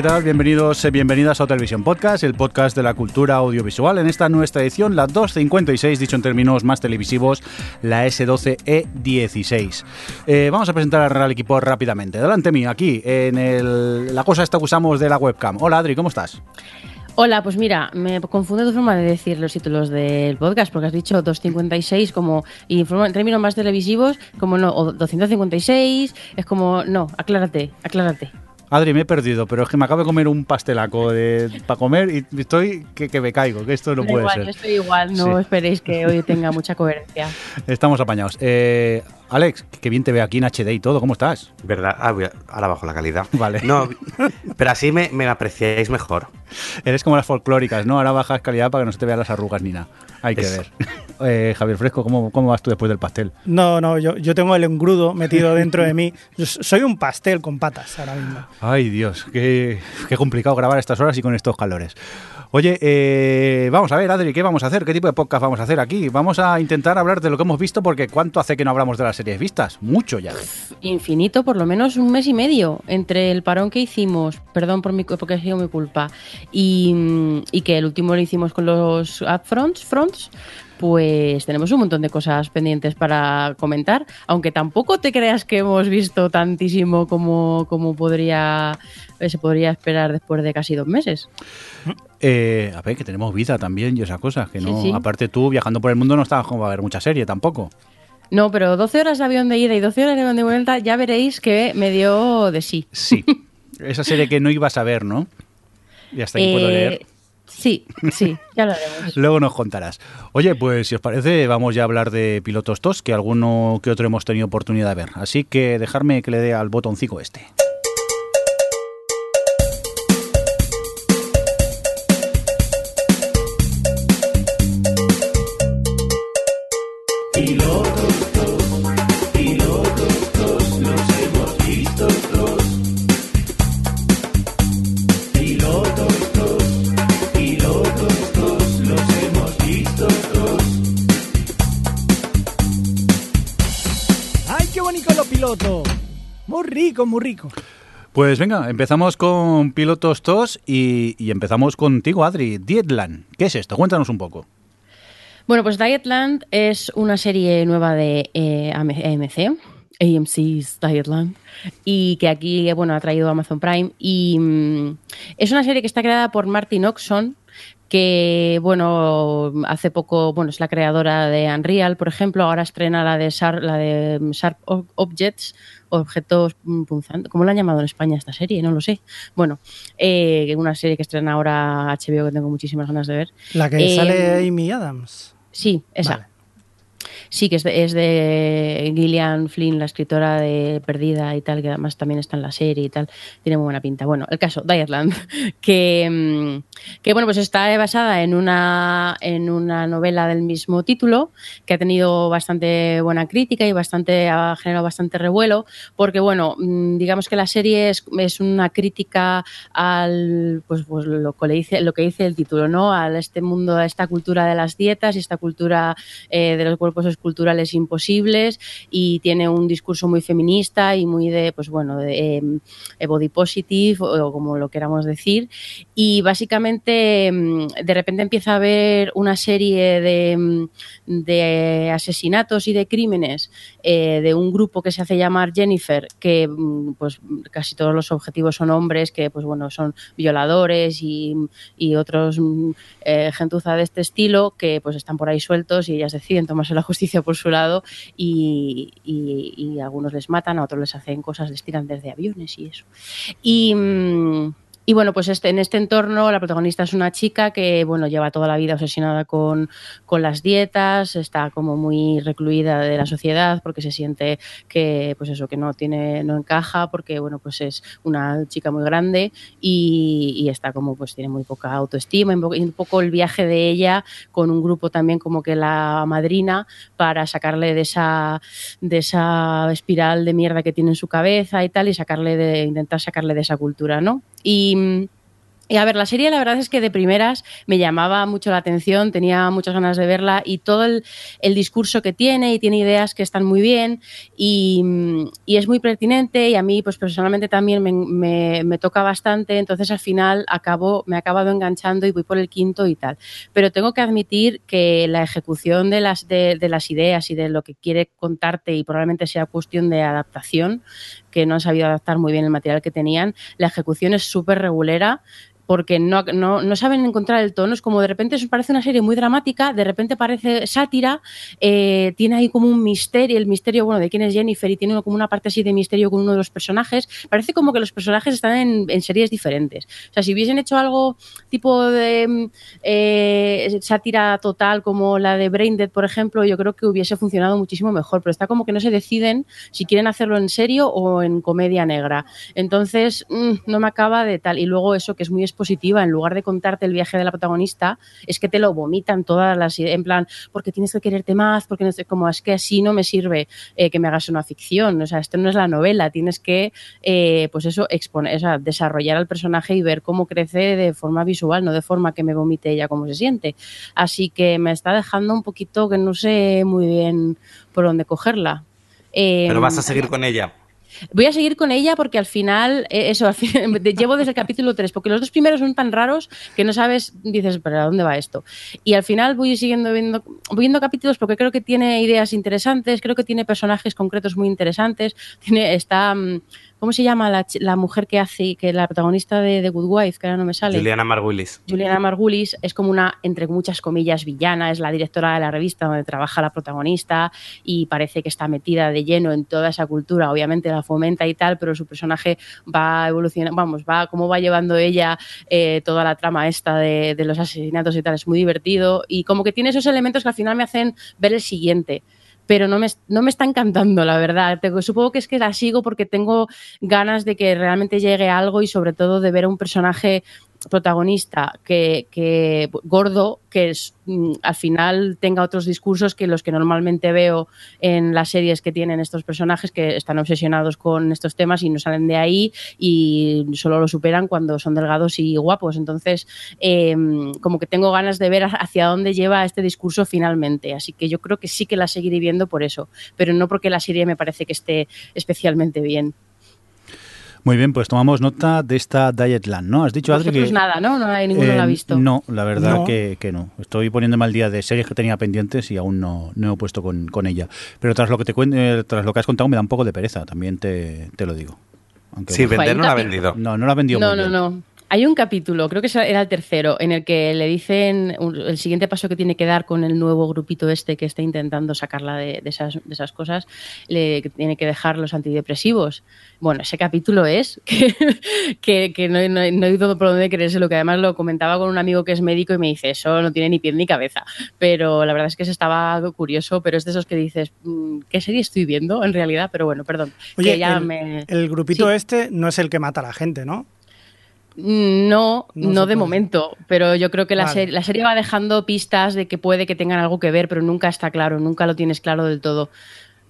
¿Qué tal? Bienvenidos, eh, bienvenidas a Televisión Podcast, el podcast de la cultura audiovisual. En esta nuestra edición, la 256, dicho en términos más televisivos, la S12E16. Eh, vamos a presentar al equipo rápidamente. Delante mío, aquí, en el- la cosa esta que usamos de la webcam. Hola Adri, ¿cómo estás? Hola, pues mira, me confunde tu forma de decir los títulos del podcast, porque has dicho 256 como, y en términos más televisivos, como no, o 256, es como, no, aclárate, aclárate. Adri, me he perdido, pero es que me acabo de comer un pastelaco para comer y estoy que, que me caigo, que esto no puede igual, ser. yo estoy igual, no Sí. esperéis que hoy tenga mucha coherencia. Estamos apañados. Eh, Alex, que bien te veo aquí en HD y todo, ¿cómo estás? ¿Verdad? Ah, voy a- ahora bajo la calidad. Vale. No, pero así me, me apreciáis mejor. Eres como las folclóricas, ¿no? Ahora bajas calidad para que no se te vean las arrugas ni nada. Hay que Eso. ver. Eh, Javier Fresco, ¿cómo, ¿cómo vas tú después del pastel? No, no, yo, yo tengo el engrudo metido dentro de mí. Yo soy un pastel con patas ahora mismo. Ay, Dios, qué, qué complicado grabar a estas horas y con estos calores. Oye, eh, vamos a ver, Adri, ¿qué vamos a hacer? ¿Qué tipo de podcast vamos a hacer aquí? Vamos a intentar hablar de lo que hemos visto porque ¿cuánto hace que no hablamos de las series vistas? Mucho ya. Infinito, por lo menos un mes y medio, entre el parón que hicimos, perdón por mi, porque ha mi culpa, y, mm, y que el último lo hicimos con los upfronts, fronts, pues tenemos un montón de cosas pendientes para comentar, aunque tampoco te creas que hemos visto tantísimo como, como podría, eh, se podría esperar después de casi dos meses. Eh, a ver, que tenemos vida también y esas cosas. Que no, Sí, sí. aparte tú, viajando por el mundo, no estabas como a ver mucha serie tampoco. No, pero 12 horas de avión de ida y 12 horas de avión de vuelta, ya veréis que me dio de sí. Sí. Esa serie que no ibas a ver, ¿no? Y hasta aquí puedo Eh, leer. Sí, sí, ya lo haremos. Luego nos contarás. Oye, pues si os parece, vamos ya a hablar de pilotos TOS, que alguno que otro hemos tenido oportunidad de ver. Así que dejarme que le dé al botoncito este. Rico, muy rico. Pues venga, empezamos con pilotos TOS y, y empezamos contigo, Adri. Dietland, ¿qué es esto? Cuéntanos un poco. Bueno, pues Dietland es una serie nueva de eh, AM- AMC, AMC's Dietland, y que aquí bueno, ha traído Amazon Prime. Y mm, es una serie que está creada por Martin Oxon, que bueno, hace poco, bueno, es la creadora de Unreal, por ejemplo, ahora estrena la de, Sharp- la de mm, Sharp Ob- Objects, objetos mm, punzantes. ¿Cómo la han llamado en España esta serie? No lo sé. Bueno, eh, una serie que estrena ahora HBO que tengo muchísimas ganas de ver. La que Eh, sale Amy Adams. Sí, esa. Vale. Sí, que es de, es de Gillian Flynn, la escritora de Perdida y tal, que además también está en la serie y tal. Tiene muy buena pinta. Bueno, el caso, Dietland, que, mm, que bueno, pues está basada en una, en una novela del mismo título, que ha tenido bastante buena crítica y bastante, ha generado bastante revuelo, porque bueno, mm, digamos que la serie es, es una crítica al, pues, pues lo, que le dice, lo que dice el título, ¿no? A este mundo, a esta cultura de las dietas y esta cultura eh, de los cuerpos esculturales imposibles y tiene un discurso muy feminista y muy de, pues bueno, de eh, body positive o, como lo queramos decir. Y básicamente mm, de repente empieza a haber una serie de, mm, de asesinatos y de crímenes eh, de un grupo que se hace llamar Jennifer, que mm, pues casi todos los objetivos son hombres, que pues bueno, son violadores y, y otros mm, eh, gentuza de este estilo que pues están por ahí sueltos y ellas deciden tomarse la justicia por su lado y, y- y a algunos les matan, a otros les hacen cosas, les tiran desde aviones y eso. Y, mm, Y bueno, pues este, en este entorno la protagonista es una chica que, bueno, lleva toda la vida obsesionada con, con las dietas, está como muy recluida de la sociedad porque se siente que, pues eso, que no tiene, no encaja porque, bueno, pues es una chica muy grande y, y está como, pues tiene muy poca autoestima y un poco- el viaje de ella con un grupo también como que la madrina para sacarle de esa, de esa espiral de mierda que tiene en su cabeza y tal y sacarle de, intentar sacarle de esa cultura, ¿no? Y, a ver, la serie la verdad es que de primeras me llamaba mucho la atención, tenía muchas ganas de verla y todo el, discurso que tiene y tiene ideas que están muy bien y, y es muy pertinente y a mí pues personalmente también me, me- me toca bastante, entonces al final acabo, me he acabado enganchando y voy por el quinto y tal. Pero tengo que admitir que la ejecución de las, de, de las ideas y de lo que quiere contarte y probablemente sea cuestión de adaptación, que no han sabido adaptar muy bien el material que tenían, la ejecución es súper regulera porque no, no, no saben encontrar el tono. Es como de repente eso parece una serie muy dramática, de repente parece sátira, eh, tiene ahí como un misterio, el misterio, bueno, de quién es Jennifer y tiene como una parte así de misterio con uno de los personajes. Parece como que los personajes están en, series diferentes. O sea, si hubiesen hecho algo tipo de mm, eh, sátira total como la de Braindead, por ejemplo, yo creo que hubiese funcionado muchísimo mejor, pero está como que no se deciden si quieren hacerlo en serio o en comedia negra. Entonces, mm, no me acaba de tal. Y luego eso que es muy expositiva, en lugar de contarte el viaje de la protagonista, es que te lo vomitan todas las ideas, en plan, porque tienes que quererte más, porque no sé, como es que así no me sirve eh, que me hagas una ficción, o sea, esto no es la novela, tienes que, eh, pues eso, exponer, o sea, desarrollar al personaje y ver cómo crece de forma visual, no de forma que me vomite ella cómo se siente. Así que me está dejando un poquito que no sé muy bien por dónde cogerla. Eh, Pero vas a seguir con ella. Voy a seguir con ella porque al final, eh, eso, al fin- de- llevo desde el capítulo 3, porque los dos primeros son tan raros que no sabes, dices, pero ¿a dónde va esto? Y al final voy siguiendo viendo, voy viendo capítulos porque creo que tiene ideas interesantes, creo que tiene personajes concretos muy interesantes, tiene, está, mm, ¿cómo se llama la, mujer que hace, que la protagonista de The Good Wife, que ahora no me sale? Juliana Margulis. Juliana Margulis es como una, entre muchas comillas, villana, es la directora de la revista donde trabaja la protagonista y parece que está metida de lleno en toda esa cultura, obviamente la fomenta y tal, pero su personaje va evolucionando, vamos, va, cómo va llevando ella eh, toda la trama esta de, de los asesinatos y tal, es muy divertido y como que tiene esos elementos que al final me hacen ver el siguiente. Pero no me, no me está encantando, la verdad. Supongo que es que la sigo porque tengo ganas de que realmente llegue algo y sobre todo de ver a un personaje protagonista que, que gordo que es, mm, al final tenga otros discursos que los que normalmente veo en las series que tienen estos personajes que están obsesionados con estos temas y no salen de ahí y solo lo superan cuando son delgados y guapos. Entonces eh, como que tengo ganas de ver hacia dónde lleva este discurso finalmente. Así que yo creo que sí que la seguiré viendo por eso pero no porque la serie me parece que esté especialmente bien Muy bien, pues tomamos nota de esta Dietland, ¿no? Has dicho, Adri, Vosotros que... nada no no hay ninguno Eh, lo ha visto No, la verdad No. Que, que no. Estoy poniéndome al día de series que tenía pendientes y aún no, no he puesto con, con ella. Pero tras lo que te cuen- eh, tras lo que has contado me da un poco de pereza, también te, te lo digo. Aunque Sí, bueno. vender no la ha vendido. no, no la ha vendido No, muy no, bien. no. Hay un capítulo, creo que era el tercero, en el que le dicen el siguiente paso que tiene que dar con el nuevo grupito este que está intentando sacarla de, de esas, de esas cosas, le que tiene que dejar los antidepresivos. Bueno, ese capítulo es que, que, que no, no- no he ido por dónde creérselo, que además lo comentaba con un amigo que es médico y me dice, eso no tiene ni pie ni cabeza. Pero la verdad es que se estaba curioso, pero es de esos que dices, mm, ¿qué serie estoy viendo en realidad? Pero bueno, perdón. Oye, que ya el, me... el grupito Sí. este no es el que mata a la gente, ¿no? No, No de momento, pero yo creo que la, Vale. serie, la serie va dejando pistas de que puede que tengan algo que ver, pero nunca está claro, nunca lo tienes claro del todo,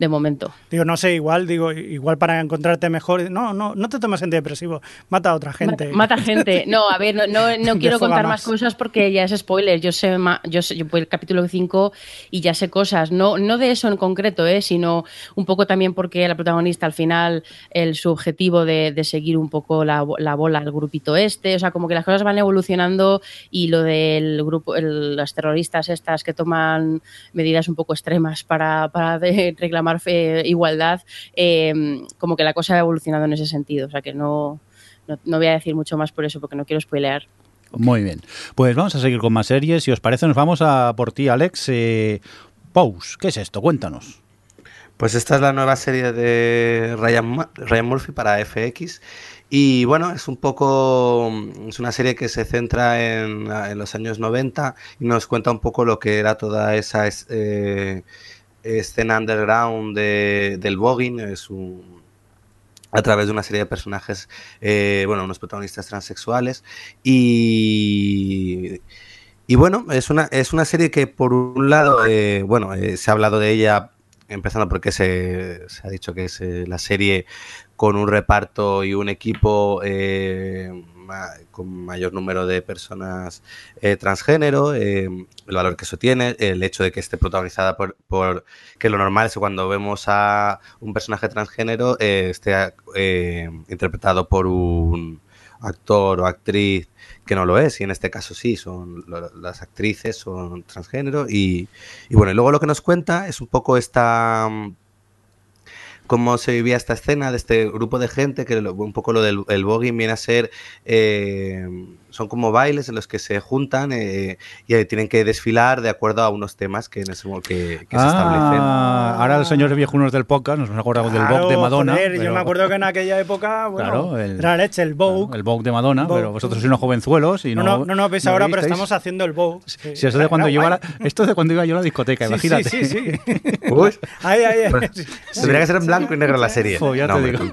de momento. Digo, no sé, igual, digo, igual para encontrarte mejor. No, no, no te tomes antidepresivo, mata a otra gente. Mata, mata gente. No, a ver, no, no, no quiero contar más. más cosas porque ya es spoiler. Yo sé, yo sé, yo voy al capítulo 5 y ya sé cosas. No, no de eso en concreto, ¿eh? sino un poco también porque la protagonista al final, el, su objetivo de, de seguir un poco la, la bola al grupito este. O sea, como que las cosas van evolucionando y lo del grupo, el- las terroristas estas que toman medidas un poco extremas para, para de- igualdad, eh, como que la cosa ha evolucionado en ese sentido. O sea, que no, no, no voy a decir mucho más por eso, porque no quiero spoilear. Muy bien. Pues vamos a seguir con más series. Si os parece, nos vamos a por ti, Alex. Eh, Pose, ¿qué es esto? Cuéntanos. Pues esta es la nueva serie de Ryan, Ryan Murphy para FX Y bueno, es un poco, es una serie que se centra en, en los años 90 y nos cuenta un poco lo que era toda esa eh, escena underground de, del voguing, es un, a través de una serie de personajes, eh, bueno, unos protagonistas transexuales. Y... Y bueno, es una, es una serie que por un lado, eh, bueno, eh, se ha hablado de ella empezando porque se, se ha dicho que es la serie con un reparto y un equipo con mayor número de personas eh, transgénero, eh, el valor que eso tiene, el hecho de que esté protagonizada por, que lo normal es que cuando vemos a un personaje transgénero eh, esté interpretado por un actor o actriz que no lo es, y en este caso sí, son las actrices son transgénero, y, bueno, y luego lo que nos cuenta es un poco esta cómo se vivía esta escena de este grupo de gente, que lo- un poco lo del el voguing viene a ser, eh, son como bailes en los que se juntan eh, y eh, tienen que desfilar de acuerdo a unos temas que, en ese, que, que se establecen. Ah, ahora los señores viejunos del podcast nos acordamos del Claro, Vogue de Madonna. joder, yo pero- me acuerdo que en aquella época, bueno, Claro, el- era leche, el Vogue. El Vogue de Madonna, Vogue. pero vosotros sois unos jovenzuelos y no, no. no, no, no ves ahora, pero estamos haciendo el Vogue. Sí, Si eso de cuando yo la- esto es de cuando iba yo a la discoteca, Sí, imagínate. Sí, sí, sí. Uy. Ahí, ahí, ahí. Pues, Tendría que ser en blanco y negro la serie. Jo, ya no, te digo.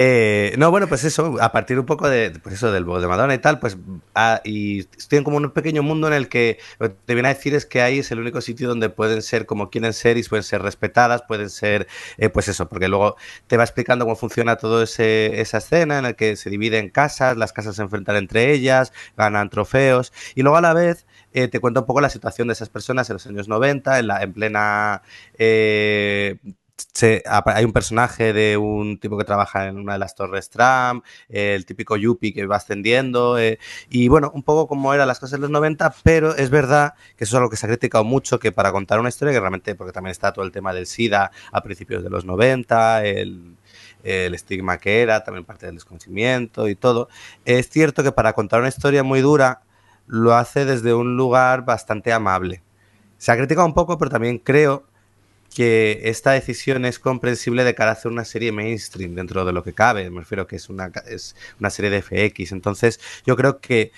Eh, no, bueno, pues eso, a partir un poco de, pues eso, del de Madonna y tal, pues, ah, y estoy en como un pequeño mundo en el que te viene a decir es que ahí es el único sitio donde pueden ser como quieren ser y pueden ser respetadas, pueden ser, eh, pues eso, porque luego te va explicando cómo funciona toda esa escena en la que se divide en casas, las casas se enfrentan entre ellas, ganan trofeos, y luego a la vez eh, te cuenta un poco la situación de esas personas en los años 90, en, la, en plena... hay un personaje de un tipo que trabaja en una de las torres tram, eh, el típico yuppie que va ascendiendo, eh, y bueno, un poco como eran las cosas en los 90, pero es verdad que eso es algo que se ha criticado mucho, que para contar una historia, que realmente, porque también está todo el tema del SIDA a principios de los 90, el, el estigma que era, también parte del desconocimiento y todo, es cierto que para contar una historia muy dura, lo hace desde un lugar bastante amable. Se ha criticado un poco, pero también creo que esta decisión es comprensible de cara a hacer una serie mainstream dentro de lo que cabe. Me refiero que es una, es una serie de FX. Entonces, yo creo que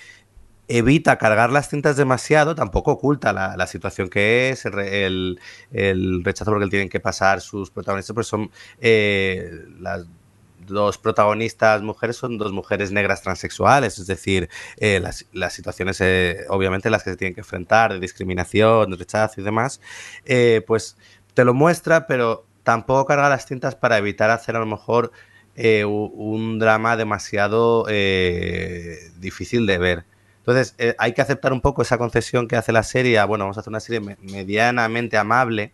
evita cargar las cintas demasiado, tampoco oculta la, la situación que es, el, el- rechazo porque tienen que pasar sus protagonistas, pues son eh, las dos protagonistas mujeres son dos mujeres negras transexuales, es decir, eh, las, las situaciones, eh, obviamente, las que se tienen que enfrentar, de discriminación, de rechazo y demás, eh, pues te lo muestra, pero tampoco carga las cintas para evitar hacer a lo mejor eh, un drama demasiado eh, difícil de ver. Entonces, eh, hay que aceptar un poco esa concesión que hace la serie. a, Bueno, vamos a hacer una serie me- medianamente amable,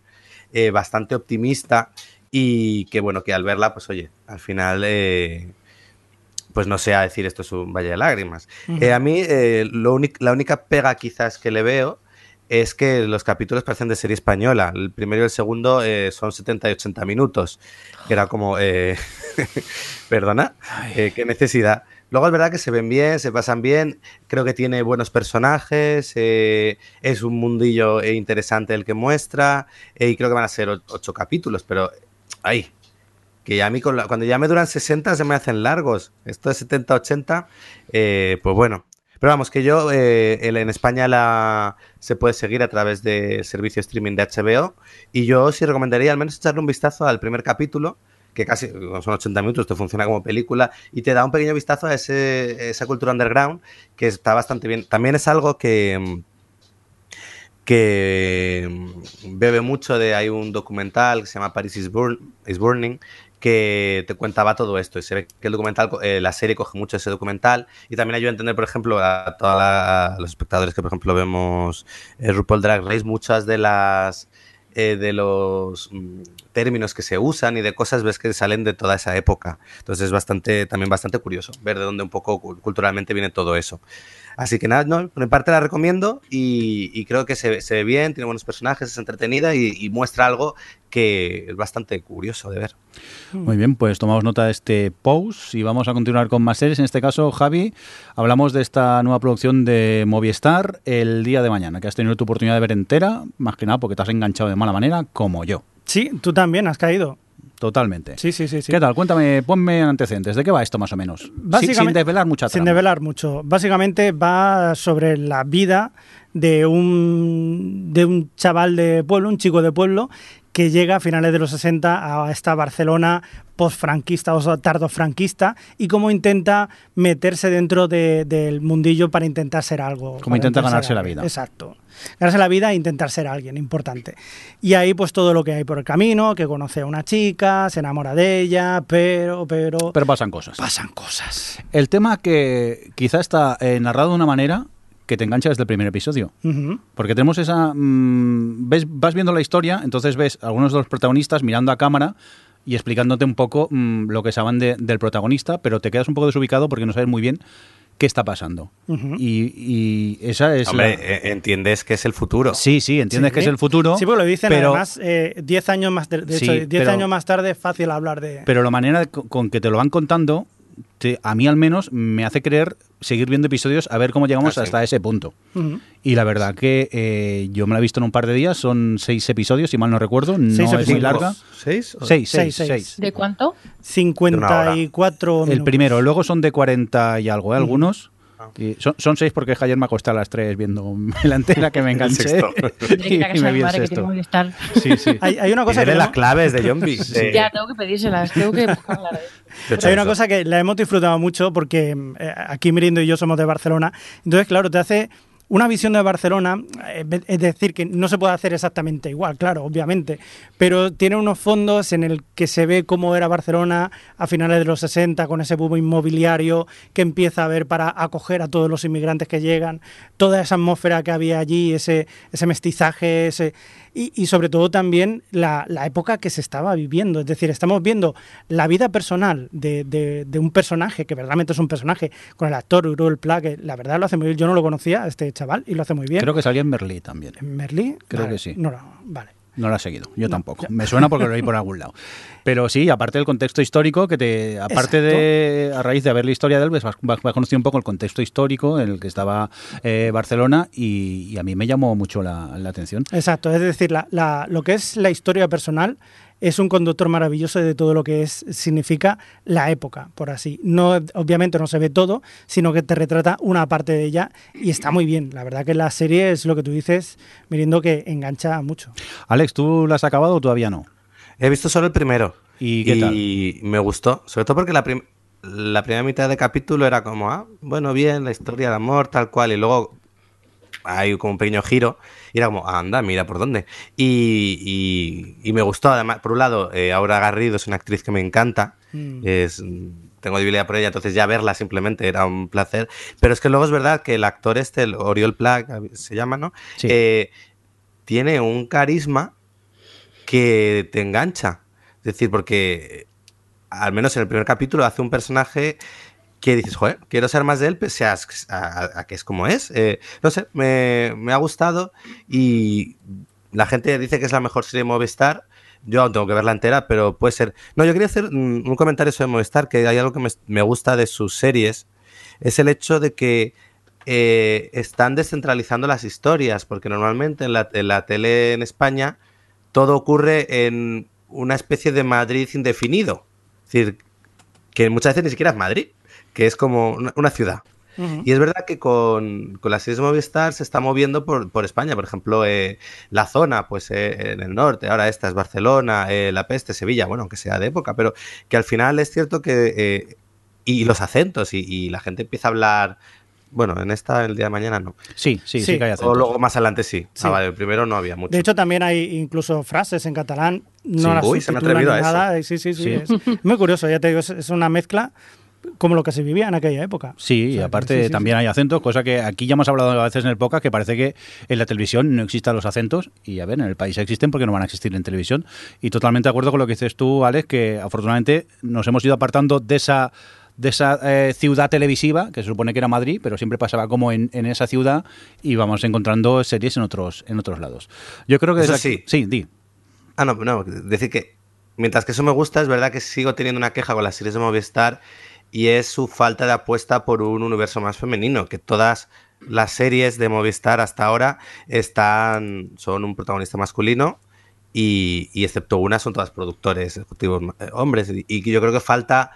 eh, bastante optimista y que, bueno, que al verla, pues oye, al final, eh, pues no sea decir esto es un valle de lágrimas. Eh, a mí, eh, lo la única pega quizás que le veo es que los capítulos parecen de serie española. El primero y el segundo eh, son 70 y 80 minutos, que era como, eh, perdona, eh, qué necesidad. Luego es verdad que se ven bien, se pasan bien, creo que tiene buenos personajes, eh, es un mundillo eh, interesante el que muestra, eh, y creo que van a ser ocho capítulos, pero ay, que ya a mí con la- cuando ya me duran 60 se me hacen largos. Esto de 70, 80, eh, pues bueno. Pero vamos, que yo eh, en España se puede seguir a través de servicio streaming de HBO y yo sí recomendaría al menos echarle un vistazo al primer capítulo, que casi son 80 minutos, te funciona como película y te da un pequeño vistazo a ese, esa cultura underground que está bastante bien. También es algo que... que mm, bebe mucho de hay un documental que se llama Paris is, Burn- is Burning que te contaba todo esto. Y se ve que el documental eh, la serie coge mucho ese documental. Y también ayuda a entender por ejemplo a todos los espectadores que por ejemplo vemos eh, RuPaul Drag Race muchas de las eh, de los mm, términos que se usan y de cosas ves que salen de toda esa época. Entonces es bastante también bastante curioso ver de dónde un poco cu- culturalmente viene todo eso. Así que nada, no, por parte la recomiendo y, creo que se, ve- se ve bien, tiene buenos personajes, es entretenida y muestra algo que es bastante curioso de ver. Muy bien, pues tomamos nota de este post y vamos a continuar con más series. En este caso, Javi, hablamos de esta nueva producción de Movistar el día de mañana, que has tenido tu oportunidad de ver entera, más que nada porque te has enganchado de mala manera, como yo. Sí, tú también has caído. Totalmente. Sí, sí, sí, sí. ¿Qué tal? Cuéntame, ponme antecedentes. ¿De qué va esto más o menos? Sin- sin, Básicamente- desvelar mucha Sin trama. develar mucho. Básicamente va sobre la vida de un, de un chaval de pueblo, un chico de pueblo, que llega a finales de los 60 a esta Barcelona post-franquista o tardo-franquista y cómo intenta meterse dentro de- del mundillo para intentar ser algo. Para intenta ganarse la vida. Exacto. Ganarse la vida e intentar ser alguien importante. Y ahí pues todo lo que hay por el camino, que conoce a una chica, se enamora de ella, pero, pero... Pero pasan cosas. pasan cosas. El tema que quizá está eh, narrado de una manera que te engancha desde el primer episodio. Porque tenemos esa... mm, ves, vas viendo la historia, entonces ves a algunos de los protagonistas mirando a cámara y explicándote un poco mm, lo que saben de- del protagonista, pero te quedas un poco desubicado porque no sabes muy bien qué está pasando. Y, y esa es Hombre, la... eh, entiendes que es el futuro. Sí, sí, entiendes Sí. que es el futuro. Sí, porque lo dicen pero, además eh, 10 años más, de, de Sí, hecho, 10 pero- años más tarde es fácil hablar de... Pero la manera con que te lo van contando, te- a mí al menos me hace creer seguir viendo episodios a ver cómo llegamos Ah, sí. hasta ese punto. Y la verdad que eh, yo me la he visto en un par de días, son seis episodios, si mal no recuerdo, no Seis es muy larga. ¿Seis? Seis, Seis, seis, seis. seis. ¿De cuánto? 54 El minutos. primero, luego son de 40 y algo, ¿eh? algunos. Y son, son seis porque ayer me acosté a las tres viendo la entera que me enganché. y casa me vi el sexto. Sí, sí. Hay, hay una cosa que las claves de Zombie. de- Ya, tengo que pedírselas, tengo que buscarlas. hay una cosa que la hemos disfrutado mucho porque eh, aquí Mirindo y yo somos de Barcelona. Entonces, claro, te hace una visión de Barcelona, eh, es decir, que no se puede hacer exactamente igual, claro, obviamente, pero tiene unos fondos en el que se ve cómo era Barcelona a finales de los 60 con ese boom inmobiliario que empieza a haber para acoger a todos los inmigrantes que llegan, toda esa atmósfera que había allí, ese, ese mestizaje, ese, y, y sobre todo también la, la época que se estaba viviendo. Es decir, estamos viendo la vida personal de, de- de un personaje, que verdaderamente es un personaje, con el actor Uriel Pla, que la verdad lo hace muy bien. Yo no lo conocía, este chaval, y lo hace muy bien. Creo que salía en Merlí también. ¿Merlí? Creo Vale. que sí. No, no, vale. No lo he seguido, yo tampoco. Me suena porque lo leí por algún lado. Pero sí, aparte del contexto histórico, que te, aparte de, a raíz de ver la historia de él, pues vas, vas- vas conociendo un poco el contexto histórico en el que estaba eh, Barcelona y, y a mí me llamó mucho la, la atención. Exacto, es decir, la, la- lo que es la historia personal es un conductor maravilloso de todo lo que es significa la época, por así. No, obviamente no se ve todo, sino que te retrata una parte de ella y está muy bien. La verdad que la serie es lo que tú dices, miriendo que engancha mucho. Alex, ¿tú la has acabado o todavía no? He visto solo el primero. ¿Y qué tal? Y me gustó. Sobre todo porque la, prim- la primera mitad de capítulo era como, ah, bueno, bien, la historia de amor, tal cual. Y luego hay como un pequeño giro. Y era como, anda, mira por dónde. Y, y- y me gustó. Además, por un lado, eh, Aura Garrido es una actriz que me encanta. Mm. Es, tengo debilidad por ella, entonces ya verla simplemente era un placer. Pero es que luego es verdad que el actor este, el Oriol Plac, se llama, ¿no? Sí. Eh, tiene un carisma que te engancha. Es decir, porque al menos en el primer capítulo hace un personaje que dices, joder, quiero saber más de él, pese a, a- que es como es. Eh, no sé, me, me ha gustado y la gente dice que es la mejor serie de Movistar. Yo tengo que verla entera, pero puede ser. No, yo quería hacer un comentario sobre Movistar, que hay algo que me, me gusta de sus series, es el hecho de que eh, están descentralizando las historias, porque normalmente en la, en la tele en España todo ocurre en una especie de Madrid indefinido. Es decir, que muchas veces ni siquiera es Madrid, que es como una, una ciudad. Ujú. Y es verdad que con, con las series de Movistar se está moviendo por, por España. Por ejemplo, eh, la zona, pues eh, en el norte, ahora esta es Barcelona, eh, La Peste, Sevilla, bueno, aunque sea de época, pero que al final es cierto que... eh, y los acentos, y, y la gente empieza a hablar... Bueno, en esta, el día de mañana no. Sí, sí, sí, Sí. que hay O acentos. luego más adelante sí. Sí. Ah, vale, primero no había mucho. De hecho, también hay incluso frases en catalán. No Sí. las Uy, se me ha atrevido a eso. nada. Sí, sí, sí. Sí. Es muy curioso, ya te digo, es una mezcla como lo que se vivía en aquella época. Sí, O y aparte sí, sí, sí. también hay acentos, cosa que aquí ya hemos hablado a veces en el podcast, que parece que en la televisión no existan los acentos, y a ver, en el país existen porque no van a existir en televisión. Y totalmente de acuerdo con lo que dices tú, Alex, que afortunadamente nos hemos ido apartando de esa de esa eh, ciudad televisiva, que se supone que era Madrid, pero siempre pasaba como en, en esa ciudad y vamos encontrando series en otros en otros lados. Yo creo que Eso desde aquí- sí. sí, di. Ah, no, no, decir que mientras que eso me gusta, es verdad que sigo teniendo una queja con las series de Movistar y es su falta de apuesta por un universo más femenino, que todas las series de Movistar hasta ahora están son un protagonista masculino y, y excepto una son todas productores ejecutivos eh, hombres. Y, y yo creo que falta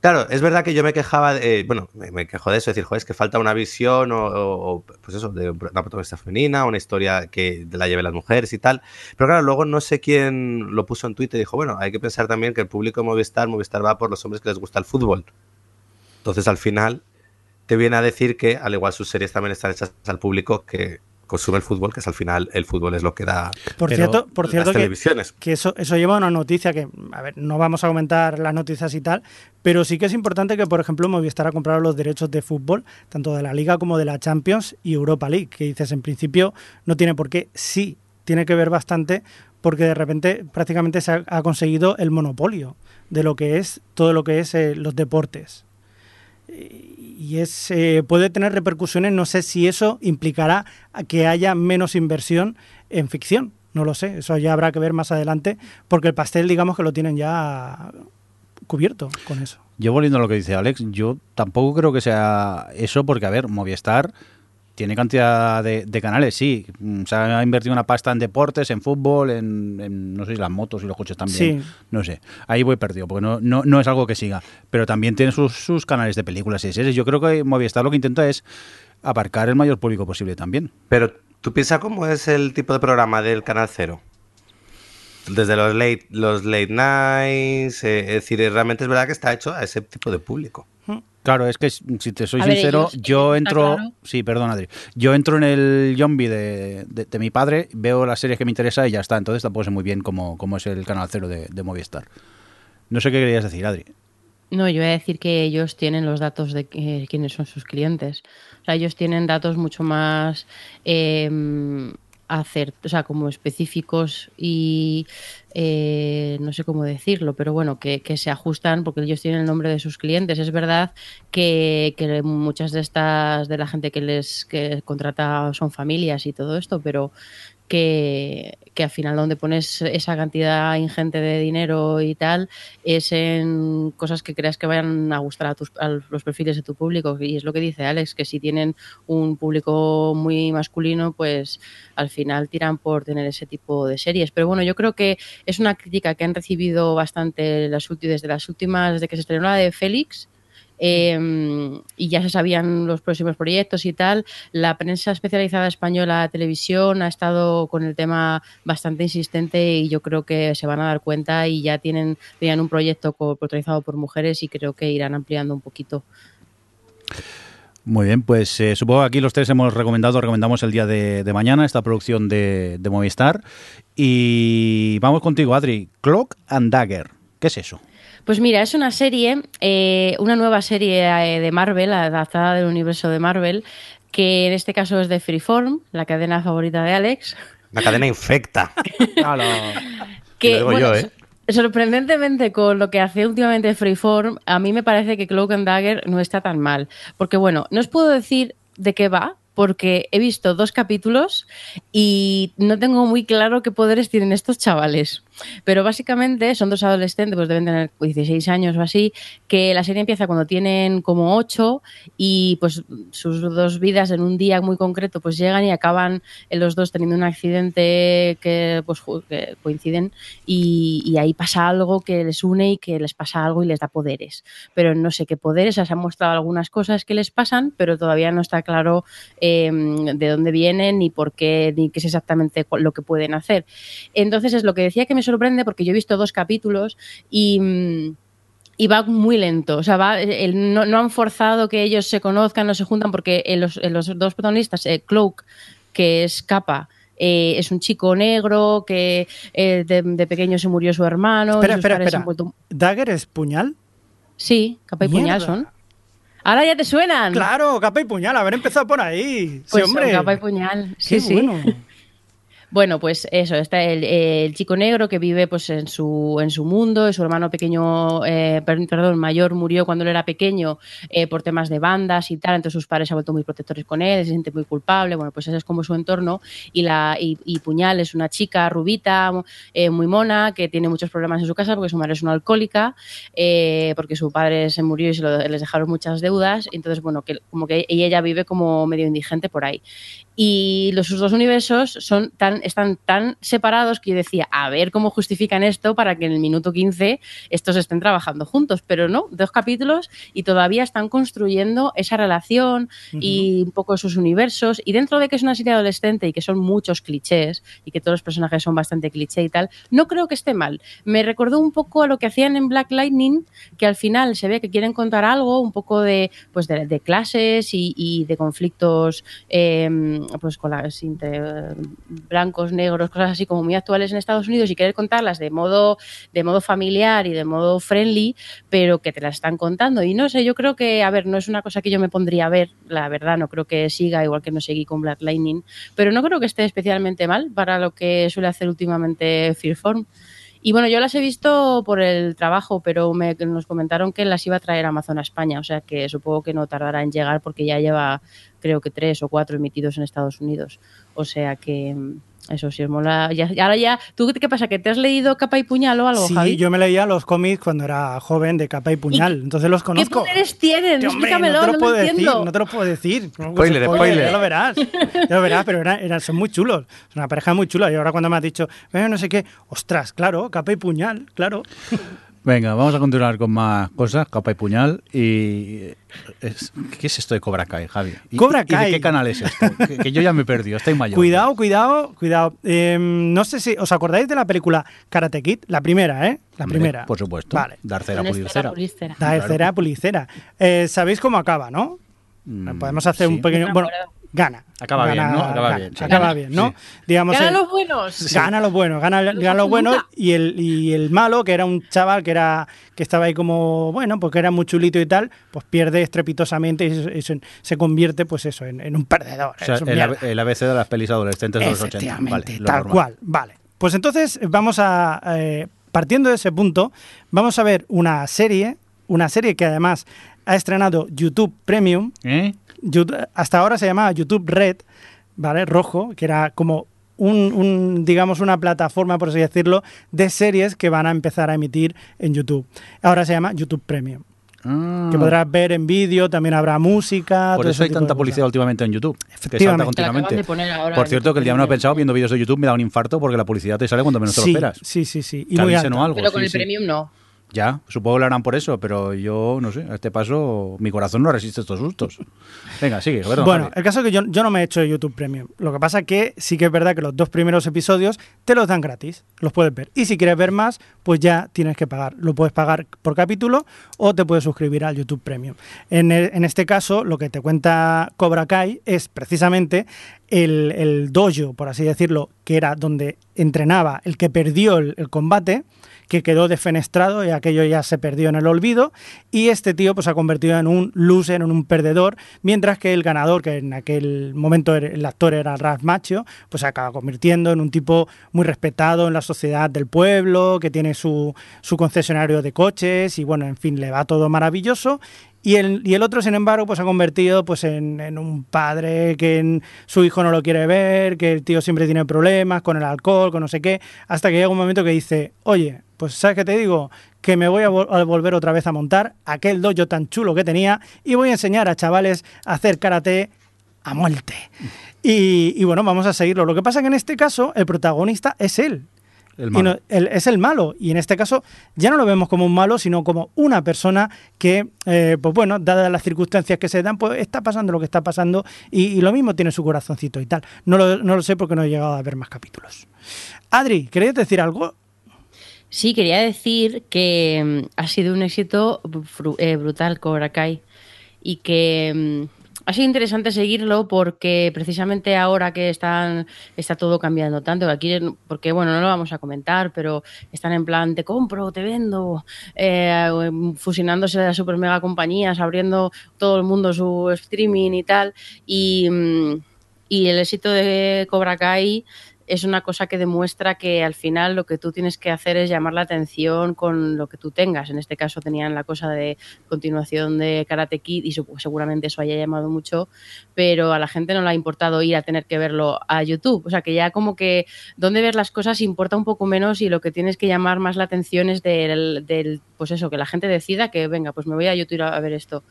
Claro, es verdad que yo me quejaba, de, eh, bueno, me, me, quejo de eso, decir, joder, es que falta una visión o, o, pues eso, de una protagonista femenina, una historia que la lleve las mujeres y tal. Pero claro, luego no sé quién lo puso en Twitter y dijo, bueno, hay que pensar también que el público de Movistar, Movistar va por los hombres que les gusta el fútbol. Entonces al final te viene a decir que al igual sus series también están hechas al público que consume el fútbol, que es al final el fútbol es lo que da por cierto, por cierto que, que, eso, eso lleva a una noticia que, a ver, no vamos a comentar las noticias y tal, pero sí que es importante que, por ejemplo, Movistar ha comprado los derechos de fútbol, tanto de la Liga como de la Champions y Europa League, que dices, en principio no tiene por qué, sí, tiene que ver bastante porque de repente prácticamente se ha, ha conseguido el monopolio de lo que es todo lo que es eh, los deportes y es eh, puede tener repercusiones. No sé si eso implicará que haya menos inversión en ficción. No lo sé. Eso ya habrá que ver más adelante, porque el pastel, digamos que lo tienen ya cubierto con eso. Yo volviendo a lo que dice Alex, yo tampoco creo que sea eso, porque a ver, Movistar tiene cantidad de, de, canales, sí. Mm, se ha invertido una pasta en deportes, en fútbol, en, en no sé si las motos y los coches también. Sí. No sé. Ahí voy perdido, porque no, no, no es algo que siga. Pero también tiene sus, sus canales de películas y series. Yo creo que Movistar lo que intenta es abarcar el mayor público posible también. Pero tú piensas cómo es el tipo de programa del Canal Cero. Desde los late, los late nights, eh, es decir, realmente es verdad que está hecho a ese tipo de público. Claro, es que si te soy a sincero, ver, yo entro. Claro. Sí, perdón, Adri. Yo entro en el zombie de, de, de, mi padre, veo las series que me interesa y ya está. Entonces tampoco sé muy bien cómo, cómo es el canal cero de, de, Movistar. No sé qué querías decir, Adri. No, yo voy a decir que ellos tienen los datos de eh, quiénes son sus clientes. O sea, ellos tienen datos mucho más. Eh, hacer, o sea, como específicos y eh, no sé cómo decirlo, pero bueno, que, que, se ajustan porque ellos tienen el nombre de sus clientes. Es verdad que, que, muchas de estas, de la gente que les que contrata son familias y todo esto, pero que, que, al final donde pones esa cantidad ingente de dinero y tal es en cosas que creas que vayan a gustar a, tus, a los perfiles de tu público. Y es lo que dice Alex, que si tienen un público muy masculino, pues al final tiran por tener ese tipo de series. Pero bueno, yo creo que es una crítica que han recibido bastante las, desde las últimas, desde que se estrenó la de Félix, eh, y ya se sabían los próximos proyectos y tal. La prensa especializada española, televisión, ha estado con el tema bastante insistente y yo creo que se van a dar cuenta y ya tienen, tenían un proyecto protagonizado por mujeres y creo que irán ampliando un poquito. Muy bien, pues eh, supongo que aquí los tres hemos recomendado, recomendamos el día de, mañana esta producción de, Movistar. Y vamos contigo, Adri. Clock and Dagger. ¿Qué es eso? Pues mira, es una serie, eh, una nueva serie eh, de Marvel, adaptada del universo de Marvel, que en este caso es de Freeform, la cadena favorita de Alex. La cadena infecta. que, bueno, yo, ¿eh? sorprendentemente con lo que hace últimamente Freeform, a mí me parece que Cloak and Dagger no está tan mal. Porque bueno, no os puedo decir de qué va, porque he visto dos capítulos y no tengo muy claro qué poderes tienen estos chavales. Pero básicamente son dos adolescentes, pues deben tener 16 años o así, que la serie empieza cuando tienen como 8 y pues sus dos vidas en un día muy concreto pues llegan y acaban los dos teniendo un accidente que pues que coinciden y, ahí pasa algo que les une y que les pasa algo y les da poderes. Pero no sé qué poderes, se han mostrado algunas cosas que les pasan, pero todavía no está claro eh, de dónde vienen ni por qué, ni qué es exactamente lo que pueden hacer. Entonces es lo que decía que me sorprende porque yo he visto dos capítulos y y va muy lento. O sea, va, el, no, no, han forzado que ellos se conozcan, no se juntan, porque los, los dos protagonistas, eh, Cloak, que es capa, eh, es un chico negro que eh, de, de, pequeño se murió su hermano. Espera, espera, espera. Vuelto... ¿Dagger es puñal? Sí, capa y Mierda. puñal son. Ahora ya te suenan. Claro, capa y puñal, haber empezado por ahí. Pues sí, hombre. Capa y puñal. Sí, Qué sí. Bueno. Bueno, pues eso, está el, chico negro que vive pues en su, en su mundo, su hermano pequeño, eh, perdón, mayor murió cuando él era pequeño eh, por temas de bandas y tal, entonces sus padres se han vuelto muy protectores con él, se siente muy culpable, bueno, pues ese es como su entorno y, la, y, y Puñal es una chica rubita, eh, muy mona, que tiene muchos problemas en su casa porque su madre es una alcohólica, eh, porque su padre se murió y se lo, les dejaron muchas deudas, entonces bueno, que como que ella vive como medio indigente por ahí. Y los sus dos universos son tan están, están tan separados que yo decía, a ver cómo justifican esto para que en el minuto 15 estos estén trabajando juntos, pero no, dos capítulos y todavía están construyendo esa relación y un poco esos universos. Y dentro de que es una serie adolescente y que son muchos clichés y que todos los personajes son bastante cliché y tal, no creo que esté mal. Me recordó un poco a lo que hacían en Black Lightning, que al final se ve que quieren contar algo, un poco de, pues de, clases y, de conflictos em, pues con las entre blancos, negros, cosas así como muy actuales en Estados Unidos y querer contarlas de modo, de modo familiar y de modo friendly, pero que te las están contando. Y no sé, yo creo que, a ver, no es una cosa que yo me pondría a ver, la verdad, no creo que siga, igual que no seguí con Black Lightning, pero no creo que esté especialmente mal para lo que suele hacer últimamente Fearform. Y bueno, yo las he visto por el trabajo, pero me, nos comentaron que las iba a traer Amazon a España, o sea que supongo que no tardará en llegar porque ya lleva creo que tres o cuatro emitidos en Estados Unidos. O sea que, eso sí, os mola. Ya, ahora ya, ¿tú qué pasa? ¿Que te has leído Capa y Puñal o algo, sí, yo me leía los cómics cuando era joven de Capa y Puñal, entonces los conozco. ¿Qué poderes tienen? Explícamelo, no te, lo puedo decir, no te lo puedo decir. Spoiler, spoiler. Ya lo verás, ya lo verás, pero eran, son muy chulos. Es una pareja muy chula. Y ahora cuando me has dicho, bueno, no sé qué, ostras, claro, Capa y Puñal, claro. Venga, vamos a continuar con más cosas, capa y puñal. Y ¿Qué es esto de Cobra Kai, Javi? Cobra Kai. ¿Y de qué canal es esto? que, yo ya me he perdido, estoy mayor. Cuidado, cuidado, cuidado. Em, no sé si os acordáis de la película Karate Kid, la primera, ¿eh? La primera. Por supuesto. Vale. Darcera Pulicera. Darcera Pulicera. Eh, Sabéis cómo acaba, ¿no? Mm, Podemos hacer un pequeño. Bueno, gana. Acaba bien, ¿no? Acaba bien. Acaba bien, ¿no? Digamos, gana los buenos. Gana los buenos, gana, gana los buenos y el, y el malo, que era un chaval que era que estaba ahí como, bueno, porque era muy chulito y tal, pues pierde estrepitosamente y, se, convierte, pues eso, en, un perdedor. O sea, el, ABC de las pelis adolescentes de los 80. Vale, tal cual, vale. Pues entonces vamos a, eh, partiendo de ese punto, vamos a ver una serie, una serie que además ha estrenado YouTube Premium. ¿Eh? Hasta ahora se llamaba YouTube Red, ¿vale? Rojo, que era como un, digamos, una plataforma, por así decirlo, de series que van a empezar a emitir en YouTube. Ahora se llama YouTube Premium. Ah. Que podrás ver en vídeo, también habrá música. Por eso hay tanta publicidad últimamente en YouTube. Que salta continuamente. Por cierto, que el día no he pensado viendo vídeos de YouTube me da un infarto porque la publicidad te sale cuando menos te lo esperas. Sí, sí, sí. Y muy algo. Pero con el Premium no. Ya, supongo que lo harán por eso, pero yo no sé, a este paso mi corazón no resiste estos sustos. Venga, sigue. bueno, el caso es que yo, yo, no me he hecho YouTube Premium. Lo que pasa es que sí que es verdad que los dos primeros episodios te los dan gratis, los puedes ver. Y si quieres ver más, pues ya tienes que pagar. Lo puedes pagar por capítulo o te puedes suscribir al YouTube Premium. En, en este caso, lo que te cuenta Cobra Kai es precisamente el, el dojo, por así decirlo, que era donde entrenaba el que perdió el combate que quedó defenestrado y aquello ya se perdió en el olvido y este tío pues se ha convertido en un loser, en un perdedor, mientras que el ganador, que en aquel momento el actor era Ralph Macho, pues se acaba convirtiendo en un tipo muy respetado en la sociedad del pueblo, que tiene su, su concesionario de coches y bueno, en fin, le va todo maravilloso. Y el, y el otro, sin embargo, pues ha convertido pues en, en, un padre que su hijo no lo quiere ver, que el tío siempre tiene problemas con el alcohol, con no sé qué, hasta que llega un momento que dice, oye, pues ¿sabes qué te digo? Que me voy a, volver otra vez a montar aquel dojo tan chulo que tenía y voy a enseñar a chavales a hacer karate a muerte. Y, y bueno, vamos a seguirlo. Lo que pasa es que en este caso el protagonista es él. es el malo. Y en este caso ya no lo vemos como un malo, sino como una persona que, eh, pues bueno, dadas las circunstancias que se dan, pues está pasando lo que está pasando y, lo mismo tiene su corazoncito y tal. No lo, no lo sé porque no he llegado a ver más capítulos. Adri, ¿querías decir algo? Sí, quería decir que mm, ha sido un éxito eh, brutal Cobra Kai y que mm, ha sido interesante seguirlo porque precisamente ahora que están está todo cambiando tanto aquí porque bueno no lo vamos a comentar pero están en plan te compro te vendo eh, fusionándose las super mega compañías abriendo todo el mundo su streaming y tal y, mm, y el éxito de Cobra Kai es una cosa que demuestra que al final lo que tú tienes que hacer es llamar la atención con lo que tú tengas. En este caso tenían la cosa de continuación de Karate Kid y seguramente eso haya llamado mucho, pero a la gente no le ha importado ir a tener que verlo a YouTube. O sea que ya como que donde ver las cosas importa un poco menos y lo que tienes que llamar más la atención es del, del pues eso, que la gente decida que venga, pues me voy a YouTube a ver esto.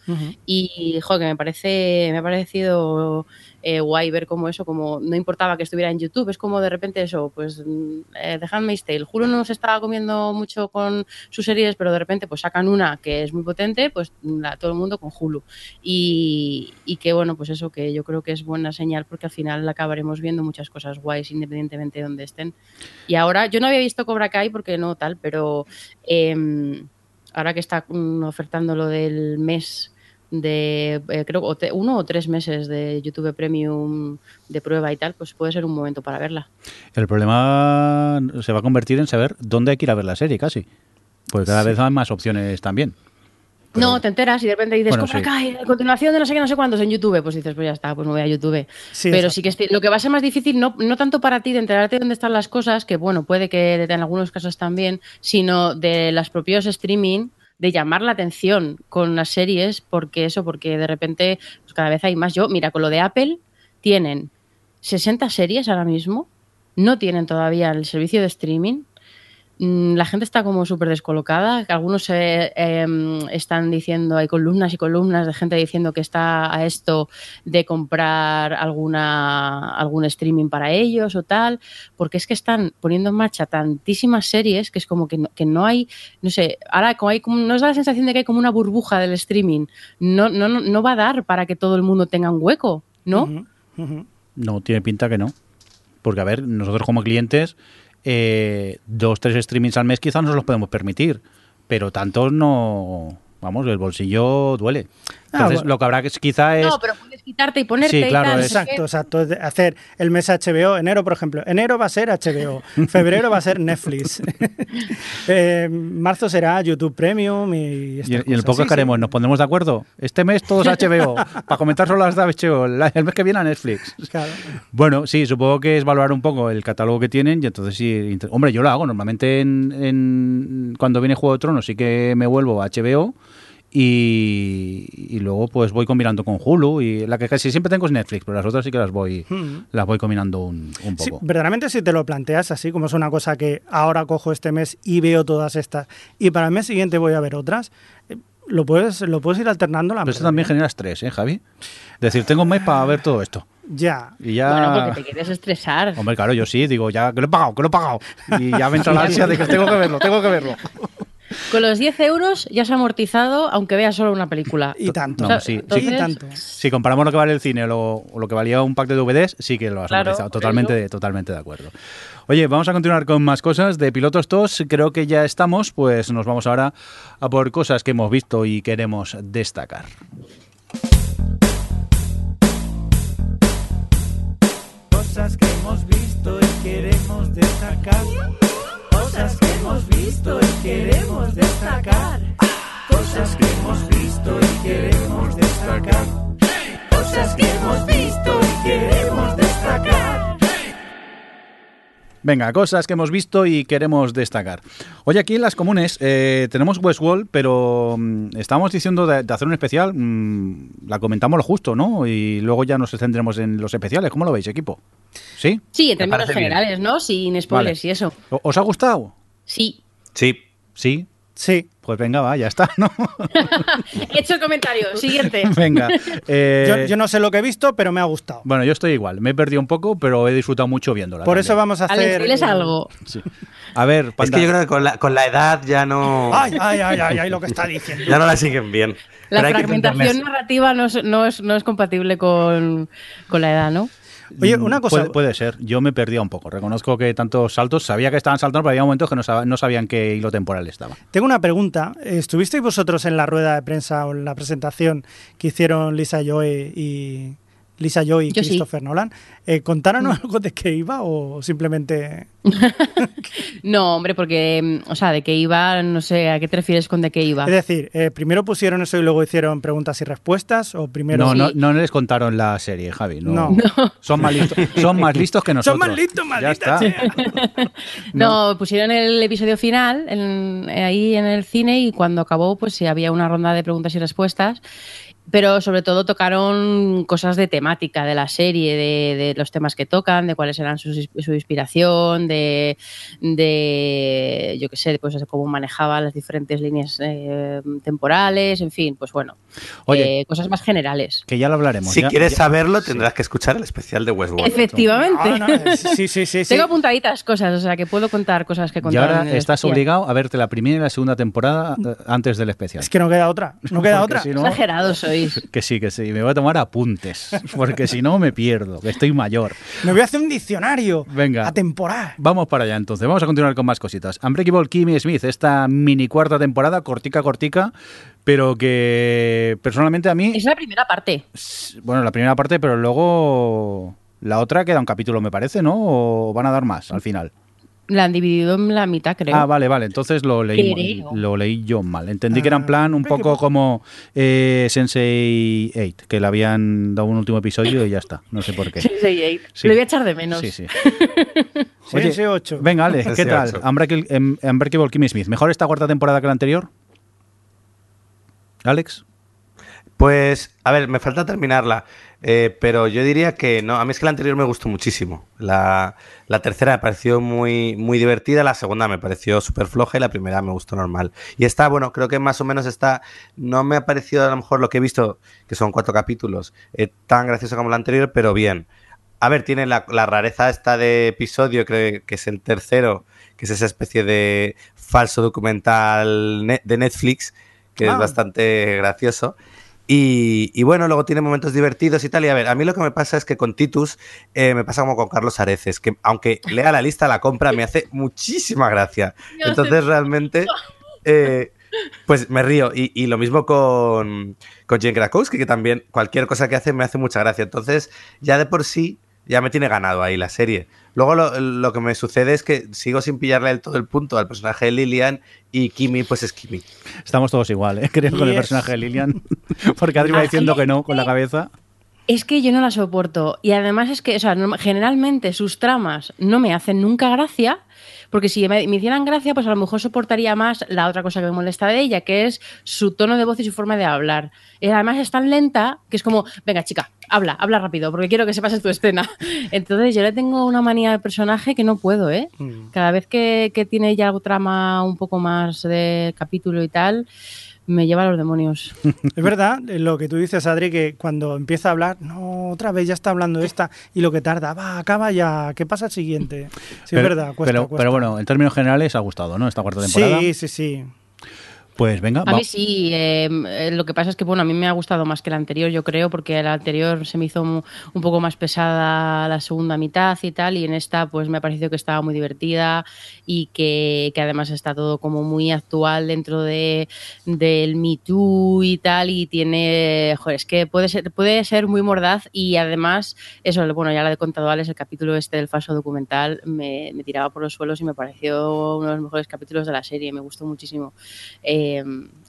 Y, joder, que me parece, me ha parecido eh, guay ver cómo eso, como no importaba que estuviera en YouTube, es como de repente eso, pues mm, eh, Handmaid's Tale. Hulu no se estaba comiendo mucho con sus series, pero de repente pues sacan una que es muy potente, pues la- todo el mundo con Hulu. Y, y que bueno, pues eso que yo creo que es buena señal porque al final acabaremos viendo muchas cosas guays independientemente de donde estén. Y ahora, yo no había visto Cobra Kai porque no tal, pero em, ahora que está mm, ofertando lo del mes de eh, creo uno o tres meses de YouTube Premium de prueba y tal, pues puede ser un momento para verla. El problema se va a convertir en saber dónde hay que ir a ver la serie, casi. Porque cada vez hay más opciones también. Pero- no, te enteras y de repente dices, Bueno, Cobra sí. Kai, a continuación de no sé qué, no sé cuántos en YouTube, pues dices, pues ya está, pues me voy a YouTube. Sí, Pero exacto. sí que lo que va a ser más difícil, no, no tanto para ti de enterarte de dónde están las cosas, que bueno, puede que en algunos casos también, sino de los propios streaming, de llamar la atención con las series, porque eso, porque de repente pues cada vez hay más. Yo, mira, con lo de Apple, tienen 60 series ahora mismo, no tienen todavía el servicio de streaming. Mm, La gente está como súper descolocada. Algunos eh, están diciendo, hay columnas y columnas de gente diciendo que está a esto de comprar alguna algún streaming para ellos o tal, porque es que están poniendo en marcha tantísimas series que es como que no, que no hay, no sé, ahora como hay como, nos da la sensación de que hay como una burbuja del streaming. No, no, no, va a dar para que todo el mundo tenga un hueco, ¿no? No, tiene pinta que no. Porque, a ver, nosotros como clientes, eh, dos, tres streamings al mes quizás nos los podemos permitir. Pero tantos no. Vamos, el bolsillo duele. Ah, Entonces, bueno. lo que habrá que es, quizá es. No, pero quitarte y ponerte Sí, y claro, tal. Exacto, exacto. Hacer el mes HBO, enero, por ejemplo. Enero va a ser HBO, febrero va a ser Netflix, Eh, marzo será YouTube Premium y, Y, y en el podcast Sí, que haremos, ¿nos pondremos de acuerdo? Este mes todos HBO, para comentar solo las de HBO, el mes que viene a Netflix. claro. Bueno, sí, supongo que es valorar un poco el catálogo que tienen y entonces sí, inter- hombre, yo lo hago normalmente en, en- cuando viene Juego de Tronos sí que me vuelvo a HBO y, y luego pues voy combinando con Hulu y la que casi siempre tengo es Netflix, pero las otras sí que las voy Hmm. las voy combinando un, un Sí, poco. verdaderamente si te lo planteas así, como es una cosa que ahora cojo este mes y veo todas estas y para el mes siguiente voy a ver otras, eh, lo puedes, lo puedes ir alternando la Pero mayoría. también genera estrés, ¿eh, Javi? Es decir, tengo un mes para ver todo esto. Ya. Y ya... Bueno, porque te quieres estresar. Hombre, claro, yo sí, digo, ya que lo he pagado, que lo he pagado. Y ya me entra la ansia de que tengo que verlo, tengo que verlo. Con los 10 euros ya has amortizado, aunque veas solo una película. Y tanto. No, O sea, sí, sí. entonces- Y tanto. Si comparamos lo que vale el cine o lo, lo que valía un pack de DVDs, sí que lo has Claro, amortizado. Totalmente, eso. totalmente de acuerdo. Oye, vamos a continuar con más cosas de Pilotos 2. Creo que ya estamos, pues nos vamos ahora a por cosas que hemos visto y queremos destacar. Cosas que hemos visto y queremos destacar. Cosas que hemos visto y queremos destacar. Cosas que hemos visto y queremos destacar. Cosas que hemos visto y queremos destacar. Venga, cosas que hemos visto y queremos destacar. Oye, aquí en las comunes eh, tenemos Westworld, pero mm, estábamos diciendo de, de hacer un especial, mm, la comentamos lo justo, ¿no? Y luego ya nos centremos en los especiales. ¿Cómo lo veis, equipo? ¿Sí? Sí, en términos bien. generales, ¿no? Sin spoilers Vale. y eso. ¿O- ¿Os ha gustado? Sí. Sí. Sí. Sí. Pues venga, va, ya está, ¿no? He hecho el comentario. Siguiente. venga. eh, Yo, yo no sé lo que he visto, pero me ha gustado. Bueno, yo estoy igual. Me he perdido un poco, pero he disfrutado mucho viéndola. Por eso vamos a Alex, hacer. diles algo. Sí. A ver, Es Panda, que yo creo que con la, con la edad ya no, Ay, ay, ay, ay, ay, lo que está diciendo. ya no la siguen bien. La Pero fragmentación narrativa no es, no, es, no es compatible con, con la edad, ¿no? Oye, una cosa. Puede, puede ser. Yo me perdía un poco. Reconozco que tantos saltos, sabía que estaban saltando, pero había momentos que no, sab- no sabían qué hilo temporal estaba. Tengo una pregunta. ¿Estuvisteis vosotros en la rueda de prensa o en la presentación que hicieron Lisa Joy y Lisa Joy y Yo sí. Christopher Nolan? Eh, ¿Contaron algo de qué iba o simplemente No, hombre, porque, mm, o sea, de qué iba, no sé, ¿a qué te refieres con de qué iba? Es decir, eh, primero pusieron eso y luego hicieron preguntas y respuestas o primero No, Sí. no, no les contaron la serie, Javi. No. No. Son, más listos, son más listos que nosotros. son más listos, Ya maldita está. sea. No, pusieron el episodio final en- ahí en el cine y cuando acabó, pues sí, había una ronda de preguntas y respuestas. Pero sobre todo tocaron cosas de temática de la serie, de, de los temas que tocan, de cuáles eran su, su inspiración, de, de, yo qué sé, pues cómo manejaba las diferentes líneas eh, temporales, en fin, pues bueno, Oye. eh, cosas más generales. Que ya lo hablaremos. Si ya- quieres ya- saberlo, tendrás que escuchar el especial de Westworld. Efectivamente. Ah, no, sí, sí, sí. sí. Tengo apuntaditas cosas, o sea que puedo contar cosas que Y contar. ahora estás obligado a verte la primera y la segunda temporada eh, antes del especial. Es que no queda otra. No queda Porque otra. si no- Exagerados Que sí, que sí. Me voy a tomar apuntes. Porque si no me pierdo, que estoy mayor. Me voy a hacer un diccionario. Venga. A temporada. Vamos para allá entonces. Vamos a continuar con más cositas. Unbreakable Kimmy Smith, esta mini cuarta temporada, cortica, cortica, pero que personalmente a mí. Es la primera parte. Bueno, la primera parte, pero luego. La otra queda un capítulo, me parece, ¿no? ¿O van a dar más al final? La han dividido en la mitad, creo. Ah, vale, vale. Entonces lo leí, lo leí yo mal. Entendí que era en Ah, plan un poco como eh, Sensei 8, que le habían dado un último episodio y ya está. No sé por qué. Sí, sí, sí. Sí. Lo voy a echar de menos. Sí, sí. Sí, ocho. Venga, Ale, ¿qué tal? Unbreakable, em- Unbreakable Kimmy Smith. ¿Mejor esta cuarta temporada que la anterior? ¿Alex? Pues, a ver, me falta terminarla, eh, pero yo diría que no. A mí es que la anterior me gustó muchísimo. La, la tercera me pareció muy, muy divertida, la segunda me pareció súper floja y la primera me gustó normal. Y esta, bueno, creo que más o menos está. No me ha parecido a lo mejor lo que he visto, que son cuatro capítulos, eh, tan gracioso como la anterior, pero bien. A ver, tiene la, la rareza esta de episodio, creo que es el tercero, que es esa especie de falso documental de Netflix, que Ah. es bastante gracioso. Y, y bueno, luego tiene momentos divertidos y tal. Y a ver, a mí lo que me pasa es que con Titus eh, me pasa como con Carlos Areces, que aunque lea la lista, la compra me hace muchísima gracia. Entonces realmente, eh, pues me río. Y, y lo mismo con, con Jane Krakowski, que también cualquier cosa que hace me hace mucha gracia. Entonces ya de por sí ya me tiene ganado ahí la serie. Luego lo, lo que me sucede es que sigo sin pillarle del todo el punto al personaje de Lilian y Kimi pues es Kimi. Estamos todos igual, ¿eh? Creo con el personaje de Lilian. Porque Adri va diciendo que no con la cabeza. Es que yo no la soporto. Y además es que, o sea, generalmente sus tramas no me hacen nunca gracia. Porque si me, me hicieran gracia, pues a lo mejor soportaría más la otra cosa que me molesta de ella, que es su tono de voz y su forma de hablar. Y además es tan lenta que es como, venga chica, habla, habla rápido, porque quiero que se pase tu escena. Entonces yo le tengo una manía al personaje que no puedo, ¿eh? Mm. Cada vez que, que tiene ya trama un poco más de capítulo y tal, me lleva a los demonios. Es verdad eh, lo que tú dices, Adri, que cuando empieza a hablar, no, otra vez ya está hablando esta, y lo que tarda, va, acaba ya, ¿qué pasa al siguiente? Sí, pero, es verdad, cuesta, pero, cuesta. pero bueno, en términos generales ha gustado, ¿no? Esta cuarta temporada. Sí, sí, sí. Pues venga, A mí sí, eh, eh, lo que pasa es que bueno, a mí me ha gustado más que la anterior, yo creo, porque la anterior se me hizo un poco más pesada la segunda mitad y tal, y en esta pues me ha parecido que estaba muy divertida y que, que además está todo como muy actual dentro de del Me Too y tal, y tiene, joder, es que puede ser, puede ser muy mordaz y además, eso, bueno, ya lo he contado Alex, el capítulo este del falso documental me, me tiraba por los suelos y me pareció uno de los mejores capítulos de la serie, me gustó muchísimo. Eh,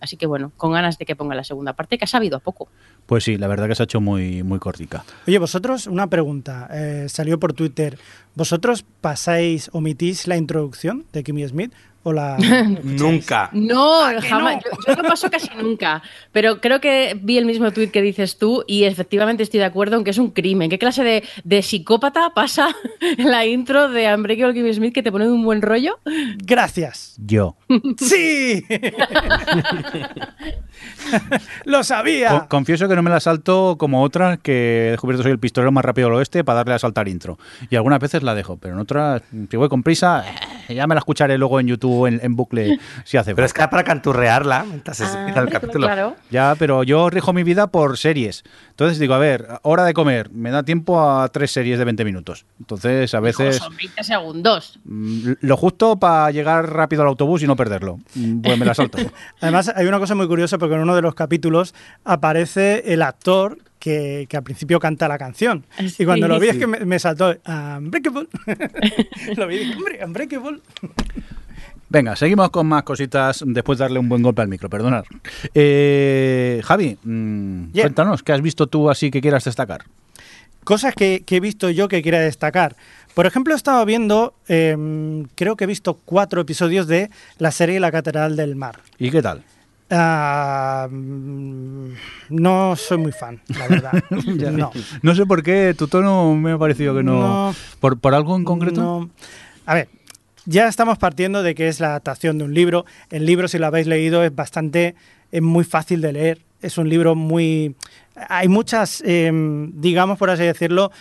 así que bueno, con ganas de que ponga la segunda parte, que ha sabido a poco. Pues sí, la verdad que se ha hecho muy, muy cortica. Oye, vosotros, una pregunta, eh, salió por Twitter, ¿vosotros pasáis, omitís la introducción de Kimmy Smith o la... Nunca. No, que jamás. no? Yo, yo no paso casi nunca. Pero creo que vi el mismo tuit que dices tú y efectivamente estoy de acuerdo en que es un crimen. ¿Qué clase de, de psicópata pasa la intro de Unbreakable Kimmy Smith que te pone un buen rollo? Gracias. Yo. ¡Sí! ¡Lo sabía! Co- confieso que no me la salto como otras que he descubierto soy el pistolero más rápido del oeste para darle a saltar intro. Y algunas veces la dejo, pero en otras, si voy con prisa, eh, ya me la escucharé luego en YouTube en, en bucle si hace Pero es que para canturrearla mientras se Ah, empieza el capítulo. Claro. Ya, pero yo rijo mi vida por series. Entonces digo, a ver, hora de comer, me da tiempo a tres series de 20 minutos. Entonces, a veces Son 20 segundos. mm, lo justo para llegar rápido al autobús y no perderlo. Mm, Pues me la salto. Además, hay una cosa muy curiosa porque en uno de los capítulos aparece el actor que, que al principio canta la canción. Sí. Y cuando lo vi es que me, me saltó Unbreakable. lo vi y dije, hombre, Unbreakable. Venga, seguimos con más cositas después de darle un buen golpe al micro, perdonad. Eh, Javi, mm, Yeah. cuéntanos, ¿qué has visto tú así que quieras destacar? Cosas que, que he visto yo que quiera destacar. Por ejemplo, he estado viendo, em, creo que he visto cuatro episodios de la serie La Catedral del Mar. ¿Y qué tal? Ah, mm, no soy muy fan, la verdad. no. No sé por qué tu tono me ha parecido que no. No. ¿Por, por algo en concreto? No. A ver, ya estamos partiendo de que es la adaptación de un libro. El libro, si lo habéis leído, es bastante, es muy fácil de leer. Es un libro muy... Hay muchas, eh, digamos por así decirlo,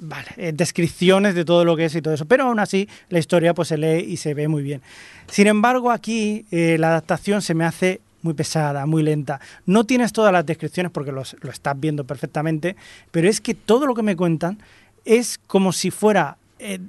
vale, eh, descripciones de todo lo que es y todo eso, pero aún así la historia pues se lee y se ve muy bien. Sin embargo, aquí eh, la adaptación se me hace muy pesada, muy lenta. No tienes todas las descripciones porque los- lo estás viendo perfectamente, pero es que todo lo que me cuentan es como si fuera eh,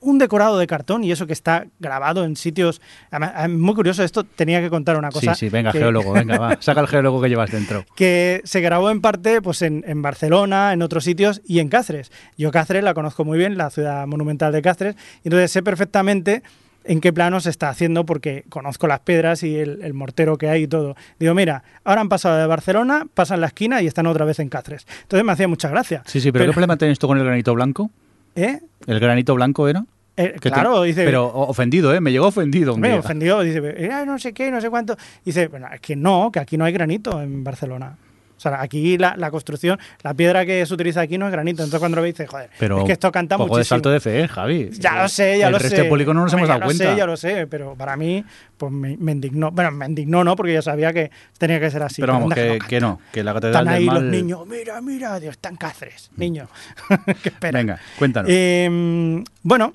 un decorado de cartón y eso que está grabado en sitios... además, muy curioso esto, tenía que contar una Sí, cosa. sí, venga, que- geólogo, venga, va. Saca el geólogo que llevas dentro. que se grabó en parte pues en, en Barcelona, en otros sitios y en Cáceres. Yo Cáceres la conozco muy bien, la ciudad monumental de Cáceres, y entonces sé perfectamente en qué plano se está haciendo porque conozco las piedras y el, el mortero que hay y todo. Digo, mira, ahora han pasado de Barcelona, pasan la esquina y están otra vez en Cáceres. Entonces me hacía mucha gracia. Sí, sí, pero, ¿qué problema tienes tú con el granito blanco? ¿Eh? ¿El granito blanco era? Eh, Que te- claro, dice... Pero ofendido, ¿eh? Me llegó ofendido un me día. ofendió, dice, "Eh, no sé qué, no sé cuánto. Dice, bueno, es que no, que aquí no hay granito en Barcelona. O sea, aquí la, la construcción, la piedra que se utiliza aquí no es granito. Entonces cuando lo veis, dice, joder, Pero es que esto canta poco muchísimo. de salto de fe, ¿eh, Javi. Ya lo sé, ya el lo resto sé. de público no nos Hombre, hemos ya dado lo cuenta. Sé, ya lo sé, pero para mí, pues me, me indignó. Bueno, me indignó no, porque yo sabía que tenía que ser así. pero vamos, que, que no, que la catedral Están ahí del los niños, mira, mira, Dios, están Cáceres, niño. que espera. Venga, cuéntanos. Eh, bueno,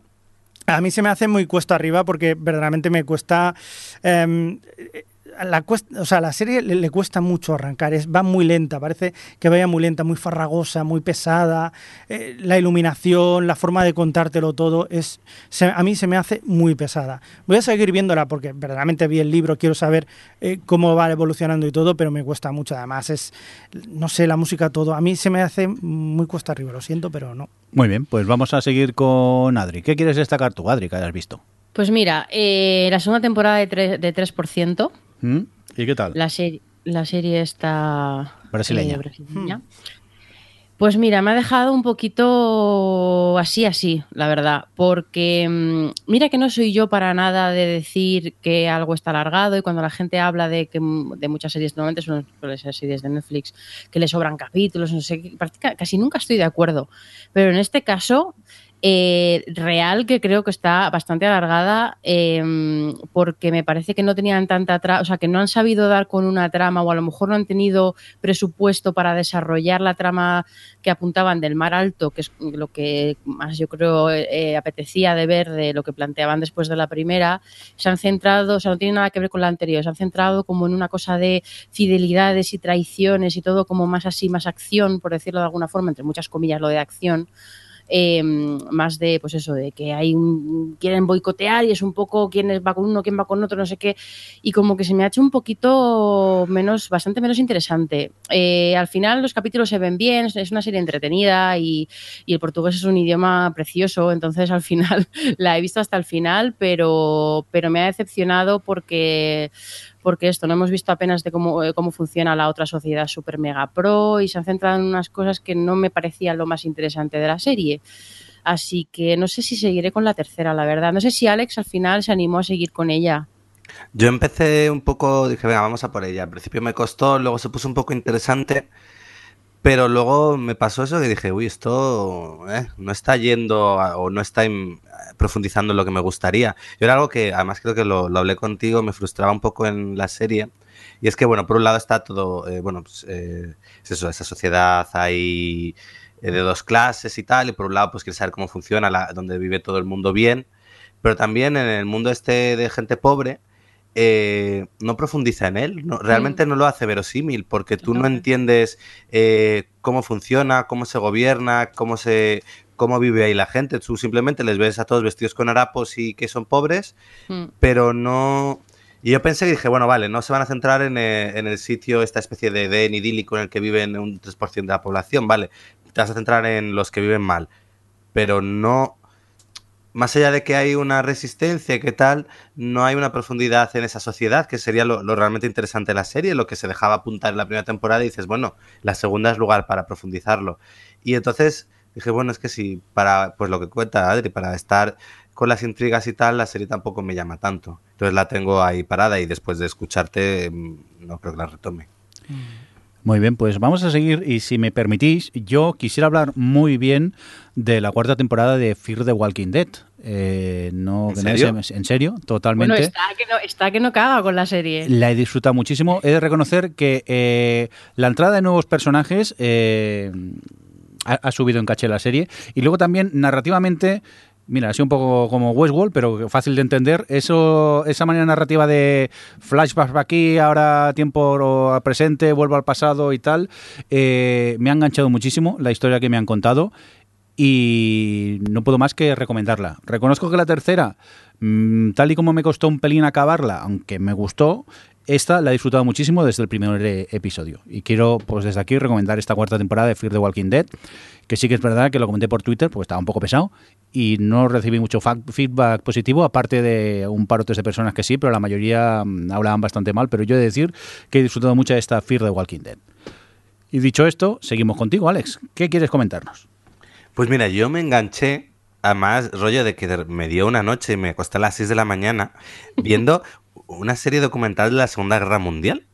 a mí se me hace muy cuesta arriba porque verdaderamente me cuesta. em, la, cuest- o sea, la serie le, le cuesta mucho arrancar, es, va muy lenta, parece que vaya muy lenta, muy farragosa, muy pesada. eh, la iluminación, la forma de contártelo todo, es se- a mí se me hace muy pesada. Voy a seguir viéndola porque verdaderamente vi el libro, quiero saber eh, cómo va evolucionando y todo, pero me cuesta mucho. Además, es, no sé, la música, todo. A mí se me hace muy cuesta arriba, lo siento, pero no. Muy bien, pues vamos a seguir con Adri. ¿Qué quieres destacar tú, Adri, que hayas visto? Pues mira, eh, la segunda temporada de, de 3%, ¿Mm? ¿Y qué tal? la, serie la serie está... Brasileña. eh, brasileña. Pues mira, me ha dejado un poquito así, así, la verdad, porque mm, mira que no soy yo para nada de decir que algo está alargado y cuando la gente habla de que mm, de muchas series, normalmente son series de Netflix, que le sobran capítulos, no sé, casi nunca estoy de acuerdo, pero en este caso eh, real que creo que está bastante alargada eh, porque me parece que no tenían tanta trama, o sea, que no han sabido dar con una trama o a lo mejor no han tenido presupuesto para desarrollar la trama que apuntaban del mar alto, que es lo que más yo creo eh, apetecía de ver de lo que planteaban después de la primera. Se han centrado, o sea, no tiene nada que ver con la anterior, se han centrado como en una cosa de fidelidades y traiciones y todo como más así, más acción, por decirlo de alguna forma, entre muchas comillas lo de acción eh, más de pues eso de que hay un quieren boicotear y es un poco quién va con uno quién va con otro no sé qué. Y como que se me ha hecho un poquito menos bastante menos interesante. Eh, al final los capítulos se ven bien es una serie entretenida y, y el portugués es un idioma precioso entonces al final la he visto hasta el final pero pero me ha decepcionado porque porque esto no hemos visto apenas de cómo, eh, cómo funciona la otra sociedad super mega pro y se han centrado en unas cosas que no me parecían lo más interesante de la serie. Así que no sé si seguiré con la tercera, la verdad. No sé si Alex al final se animó a seguir con ella. Yo empecé un poco, dije, venga, vamos a por ella. Al principio me costó, luego se puso un poco interesante, pero luego me pasó eso que dije, uy, esto eh, no está yendo a- o no está in- profundizando en lo que me gustaría. Yo era algo que, además creo que lo, lo hablé contigo, me frustraba un poco en la serie. Y es que, bueno, por un lado está todo, eh, bueno, pues, eh, es eso, esa sociedad hay eh, de dos clases y tal, y por un lado, pues quieres saber cómo funciona, la, donde vive todo el mundo bien, pero también en el mundo este de gente pobre, eh, no profundiza en él, no- realmente no lo hace verosímil, porque tú no entiendes eh, cómo funciona, cómo se gobierna, cómo se cómo vive ahí la gente. Tú simplemente les ves a todos vestidos con harapos y que son pobres, Mm. pero no... Y yo pensé que dije, bueno, vale, no se van a centrar en, eh, en el sitio, esta especie de Edén idílico en el que viven un 3% de la población, vale, te vas a centrar en los que viven mal, pero no... Más allá de que hay una resistencia, ¿qué tal? No hay una profundidad en esa sociedad, que sería lo, realmente interesante de la serie, lo que se dejaba apuntar en la primera temporada y dices, bueno, la segunda es lugar para profundizarlo. Y entonces dije, bueno, es que si para, pues lo que cuenta Adri, para estar con las intrigas y tal, la serie tampoco me llama tanto. Entonces la tengo ahí parada y después de escucharte mm, no creo que la retome. Muy bien, pues vamos a seguir y si me permitís, yo quisiera hablar muy bien de la cuarta temporada de Fear the Walking Dead. Eh, no, ¿En serio? se- en serio, totalmente. Bueno, está que, no, está que no caga con la serie. La he disfrutado muchísimo. He de reconocer que eh, la entrada de nuevos personajes eh, ha, ha subido en caché la serie. Y luego también, narrativamente, mira, sido un poco como Westworld, pero fácil de entender. Eso, esa manera narrativa de flashbacks aquí, ahora tiempo al presente, vuelvo al pasado y tal, eh, me ha enganchado muchísimo la historia que me han contado y no puedo más que recomendarla. Reconozco que la tercera, mm, tal y como me costó un pelín acabarla, aunque me gustó, esta la he disfrutado muchísimo desde el primer episodio. Y quiero, pues desde aquí, recomendar esta cuarta temporada de Fear the Walking Dead, que sí que es verdad que lo comenté por Twitter, porque estaba un poco pesado, y no recibí mucho feedback positivo, aparte de un par o tres de personas que sí, pero la mayoría mm, hablaban bastante mal, pero yo he de decir que he disfrutado mucho de esta Fear the Walking Dead. Y dicho esto, seguimos contigo, Alex. ¿Qué quieres comentarnos? Pues mira, yo me enganché, además, rollo de que me dio una noche y me acosté a las 6 de la mañana viendo una serie documental de la Segunda Guerra Mundial.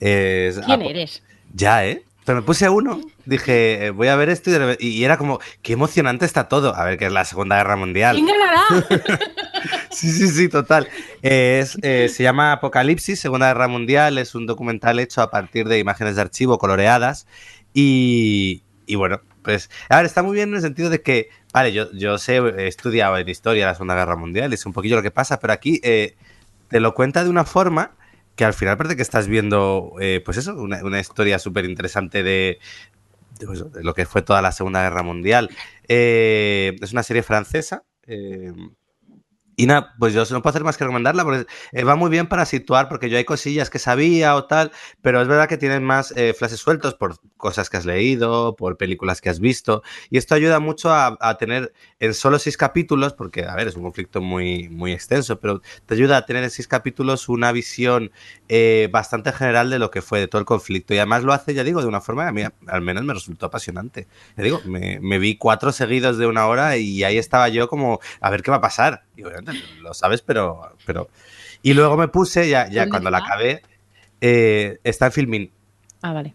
Es- ¿Quién eres? Ya, ¿eh? Pero me puse a uno, dije, eh, voy a ver esto y, y era como, qué emocionante está todo. A ver, que es la Segunda Guerra Mundial. ¿Quién ganará? Sí, sí, sí, total. Es, eh, se llama Apocalipsis, Segunda Guerra Mundial. Es un documental hecho a partir de imágenes de archivo coloreadas. Y, y bueno, pues, a ver, está muy bien en el sentido de que, vale, yo, yo sé, he estudiado en historia la Segunda Guerra Mundial, es un poquillo lo que pasa, pero aquí eh, te lo cuenta de una forma que al final parece que estás viendo, eh, pues eso, una, una historia súper interesante pues, de lo que fue toda la Segunda Guerra Mundial. Eh, es una serie francesa. eh, y nada, pues yo no puedo hacer más que recomendarla porque va muy bien para situar, porque yo hay cosillas que sabía o tal, pero es verdad que tienes más eh, flashes sueltos por cosas que has leído, por películas que has visto, y esto ayuda mucho a tener en solo seis capítulos, porque a ver, es un conflicto muy, muy extenso, pero te ayuda a tener en seis capítulos una visión eh, bastante general de lo que fue de todo el conflicto, y además lo hace, ya digo, de una forma que a mí al menos me resultó apasionante. Ya digo, me, me vi cuatro seguidos de una hora y ahí estaba yo como, a ver qué va a pasar. Y obviamente lo sabes, pero... pero... Y luego me puse, ya, ya ¿Dónde cuando la acabé, eh, está en Filmin. Ah, vale.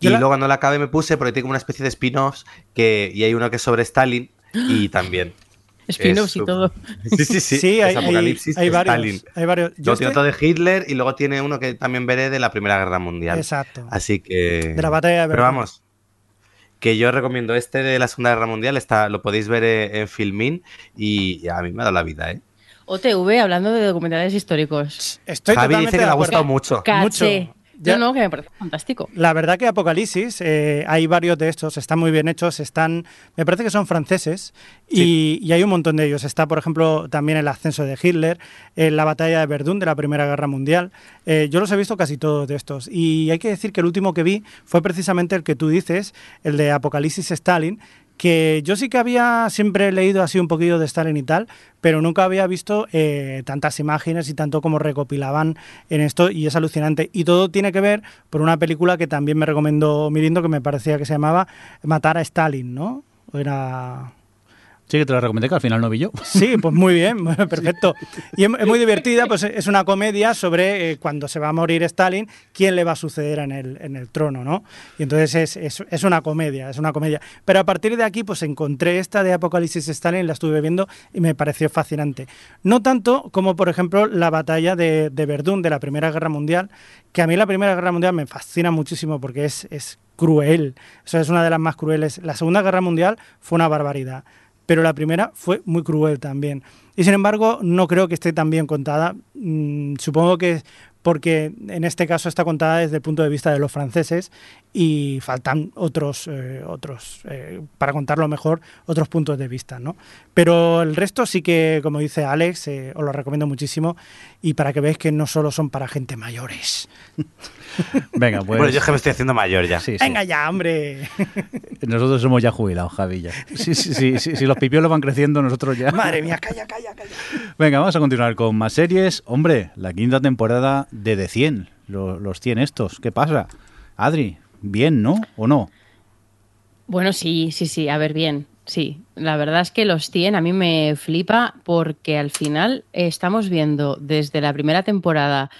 Y la- luego cuando la acabé me puse, porque tiene como una especie de spin-offs, que, y hay uno que es sobre Stalin, y también... Spin-offs y todo. Sí, sí, sí. Sí, hay, Apocalipsis hay de varios. Stalin. Hay varios. Yo estoy- de Hitler y luego tiene uno que también veré de la Primera Guerra Mundial. Exacto. Así que... De la batalla de Pero vamos, que yo recomiendo este de la Segunda Guerra Mundial, está, lo podéis ver en Filmin y a mí me ha dado la vida, ¿eh? OTV, hablando de documentales históricos. Estoy Javi totalmente dice que le ha gustado mucho. Caché. Mucho. Ya- No, no, que me parece fantástico. La verdad que Apocalipsis, eh, hay varios de estos, están muy bien hechos, están, me parece que son franceses y, y hay un montón de ellos. Está, por ejemplo, también el ascenso de Hitler, eh, la batalla de Verdún de la Primera Guerra Mundial. Eh, yo los he visto casi todos de estos y hay que decir que el último que vi fue precisamente el que tú dices, el de Apocalipsis Stalin, que yo sí que había siempre leído así un poquillo de Stalin y tal, pero nunca había visto eh, tantas imágenes y tanto como recopilaban en esto y es alucinante. Y todo tiene que ver por una película que también me recomendó Mirindo que me parecía que se llamaba Matar a Stalin, ¿no? Era... Sí, que te la recomendé, que al final no vi yo. Sí, pues muy bien, perfecto. Y es, es muy divertida, pues es una comedia sobre eh, cuando se va a morir Stalin, quién le va a suceder en el, en el trono, ¿no? Y entonces es, es, es una comedia, es una comedia. Pero a partir de aquí, pues encontré esta de Apocalipsis Stalin, la estuve viendo y me pareció fascinante. No tanto como, por ejemplo, la batalla de, de Verdún de la Primera Guerra Mundial, que a mí la Primera Guerra Mundial me fascina muchísimo porque es, es cruel, eso es una de las más crueles. La Segunda Guerra Mundial fue una barbaridad pero la primera fue muy cruel también. Y sin embargo, no creo que esté tan bien contada. Mm, supongo que porque en este caso está contada desde el punto de vista de los franceses y faltan otros, eh, otros eh, para contarlo mejor, otros puntos de vista. ¿no? Pero el resto sí que, como dice Alex, eh, os lo recomiendo muchísimo y para que veáis que no solo son para gente mayores. Venga, pues. Bueno, yo es que me estoy haciendo mayor ya. Sí, sí. Venga ya, hombre. Nosotros somos ya jubilados, Javi. ya. Sí, sí, sí, sí, si los pipiolos van creciendo, nosotros ya. Madre mía, calla, calla, calla. Venga, vamos a continuar con más series. Hombre, la quinta temporada de The 100. Lo- Los 100 estos. ¿Qué pasa? Adri, bien, ¿no? ¿O no? Bueno, sí, sí, sí, a ver, bien. Sí, la verdad es que los 100 a mí me flipa porque al final estamos viendo desde la primera temporada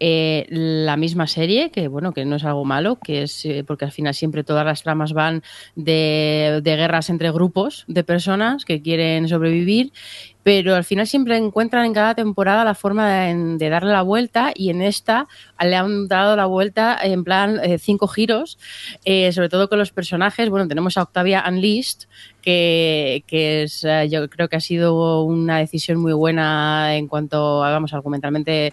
eh, la misma serie, que bueno, que no es algo malo, que es eh, porque al final siempre todas las tramas van de, de guerras entre grupos de personas que quieren sobrevivir pero al final siempre encuentran en cada temporada la forma de, darle la vuelta y en esta le han dado la vuelta en plan eh, cinco giros, eh, sobre todo con los personajes. Bueno, tenemos a Octavia Unleashed, que, que es, eh, yo creo que ha sido una decisión muy buena en cuanto, hagamos argumentalmente,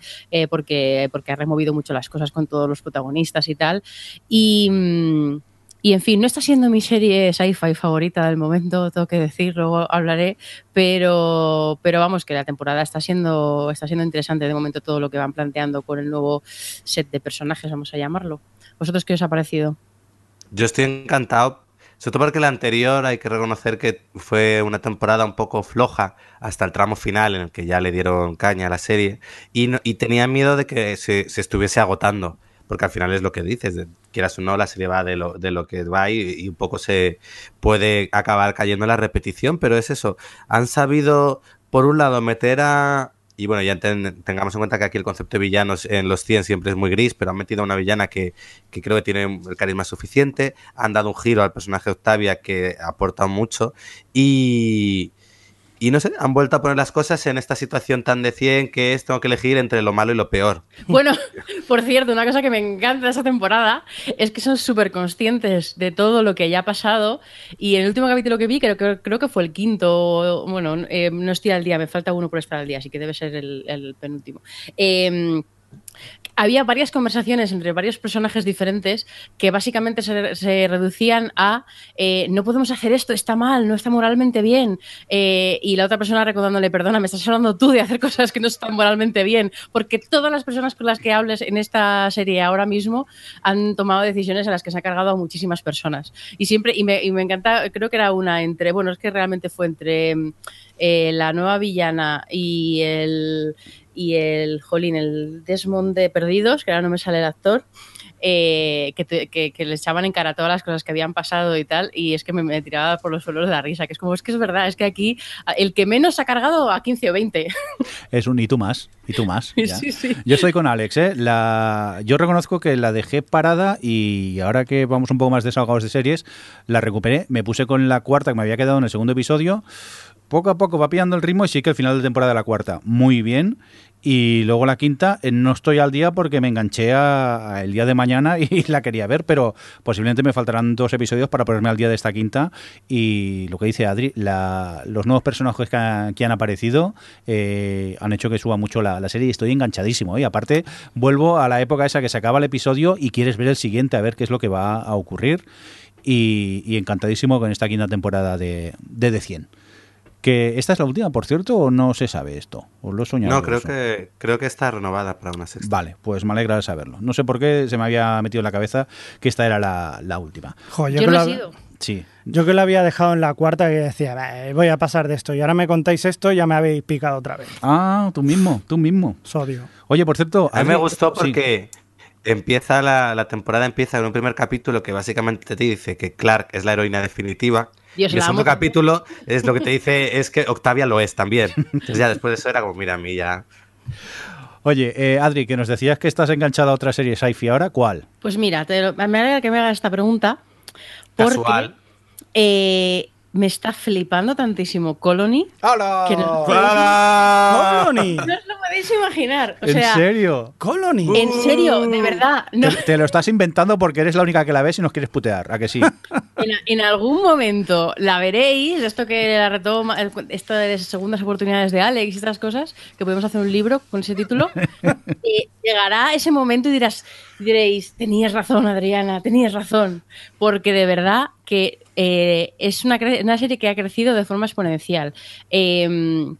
porque, porque ha removido mucho las cosas con todos los protagonistas y tal. Y... mm, y en fin, no está siendo mi serie sci-fi favorita del momento, tengo que decir, luego hablaré, pero, pero vamos, que la temporada está siendo, está siendo interesante de momento todo lo que van planteando con el nuevo set de personajes, vamos a llamarlo. ¿Vosotros qué os ha parecido? Yo estoy encantado, sobre todo porque la anterior hay que reconocer que fue una temporada un poco floja hasta el tramo final en el que ya le dieron caña a la serie y, no- y tenía miedo de que se, se estuviese agotando. Porque al final es lo que dices, quieras o no, la serie va de lo, de lo que va y, un poco se puede acabar cayendo en la repetición, pero es eso. Han sabido, por un lado, meter a, y bueno, ya ten- tengamos en cuenta que aquí el concepto de villanos en los 100 siempre es muy gris, pero han metido a una villana que, que creo que tiene el carisma suficiente, han dado un giro al personaje Octavia que aporta mucho y, y no sé, han vuelto a poner las cosas en esta situación tan de 100 que es tengo que elegir entre lo malo y lo peor. Bueno, por cierto, una cosa que me encanta de esta temporada es que son súper conscientes de todo lo que ya ha pasado. Y en el último capítulo que vi, creo, que creo que fue el quinto, bueno, eh, no estoy al día, me falta uno por estar al día, así que debe ser el, el penúltimo. Eh, había varias conversaciones entre varios personajes diferentes que básicamente se, reducían a eh, no podemos hacer esto, está mal, no está moralmente bien. Eh, y la otra persona recordándole, perdona, me estás hablando tú de hacer cosas que no están moralmente bien, porque todas las personas con las que hables en esta serie ahora mismo han tomado decisiones en las que se ha cargado a muchísimas personas. Y siempre, y me, y me encanta, creo que era una entre, bueno, es que realmente fue entre eh, la nueva villana y el y el Jolín, el Desmond de Perdidos, que ahora no me sale el actor, eh, que, te- que, que le echaban en cara todas las cosas que habían pasado y tal, y es que me, me tiraba por los suelos de la risa, que es como, es que es verdad, es que aquí el que menos ha cargado a 15 o 20. Es un y tú más, y tú más. ya. Sí, sí. Yo estoy con Alex, ¿eh? La... Yo reconozco que la dejé parada y ahora que vamos un poco más desahogados de series, la recuperé, me puse con la cuarta que me había quedado en el segundo episodio. Poco a poco va pillando el ritmo y sí que el final de temporada de la cuarta, muy bien. Y luego la quinta, eh, no estoy al día porque me enganché a, el día de mañana y la quería ver, pero posiblemente me faltarán dos episodios para ponerme al día de esta quinta. Y lo que dice Adri, la- los nuevos personajes que, han- que han aparecido eh, han hecho que suba mucho la, serie y estoy enganchadísimo. ¿eh? Y aparte, vuelvo a la época esa que se acaba el episodio y quieres ver el siguiente a ver qué es lo que va a ocurrir. Y, y encantadísimo con esta quinta temporada de, de The 100. Que esta es la última, por cierto, o no se sabe esto. ¿O lo he soñado? No, yo creo eso? que, creo que está renovada para una sexta. Vale, pues me alegra de saberlo. No sé por qué se me había metido en la cabeza que esta era la, la última. Jo, Yo, que no la- he sido. Sí. yo que lo había dejado en la cuarta que decía, "Bah, voy a pasar de esto y ahora me contáis esto ya me habéis picado otra vez. Ah, tú mismo, tú mismo. Sodio. Oye, por cierto... A mí me gustó sí. porque empieza la, la temporada empieza con un primer capítulo que básicamente te dice que Clark es la heroína definitiva. Dios, y el segundo amo capítulo es lo que te dice es que Octavia lo es también. Entonces ya después de eso era como, mira, a mí ya... Oye, eh, Adri, que nos decías que estás enganchada a otra serie sci-fi ahora, ¿cuál? Pues mira, te lo- me alegra que me hagas esta pregunta. Porque Casual. eh, me está flipando tantísimo Colony. No- ¡Colony! No os lo podéis imaginar. O ¿En sea, serio? ¡Colony! en serio, de verdad. no- Te, te lo estás inventando porque eres la única que la ves y nos quieres putear, ¿a que sí? en, en algún momento la veréis, esto que la retoma, de segundas oportunidades de Alex y estas cosas, que podemos hacer un libro con ese título. eh, llegará ese momento y dirás, diréis, tenías razón, Adriana, tenías razón. Porque de verdad que eh, es una, serie que ha crecido de forma exponencial. Eh,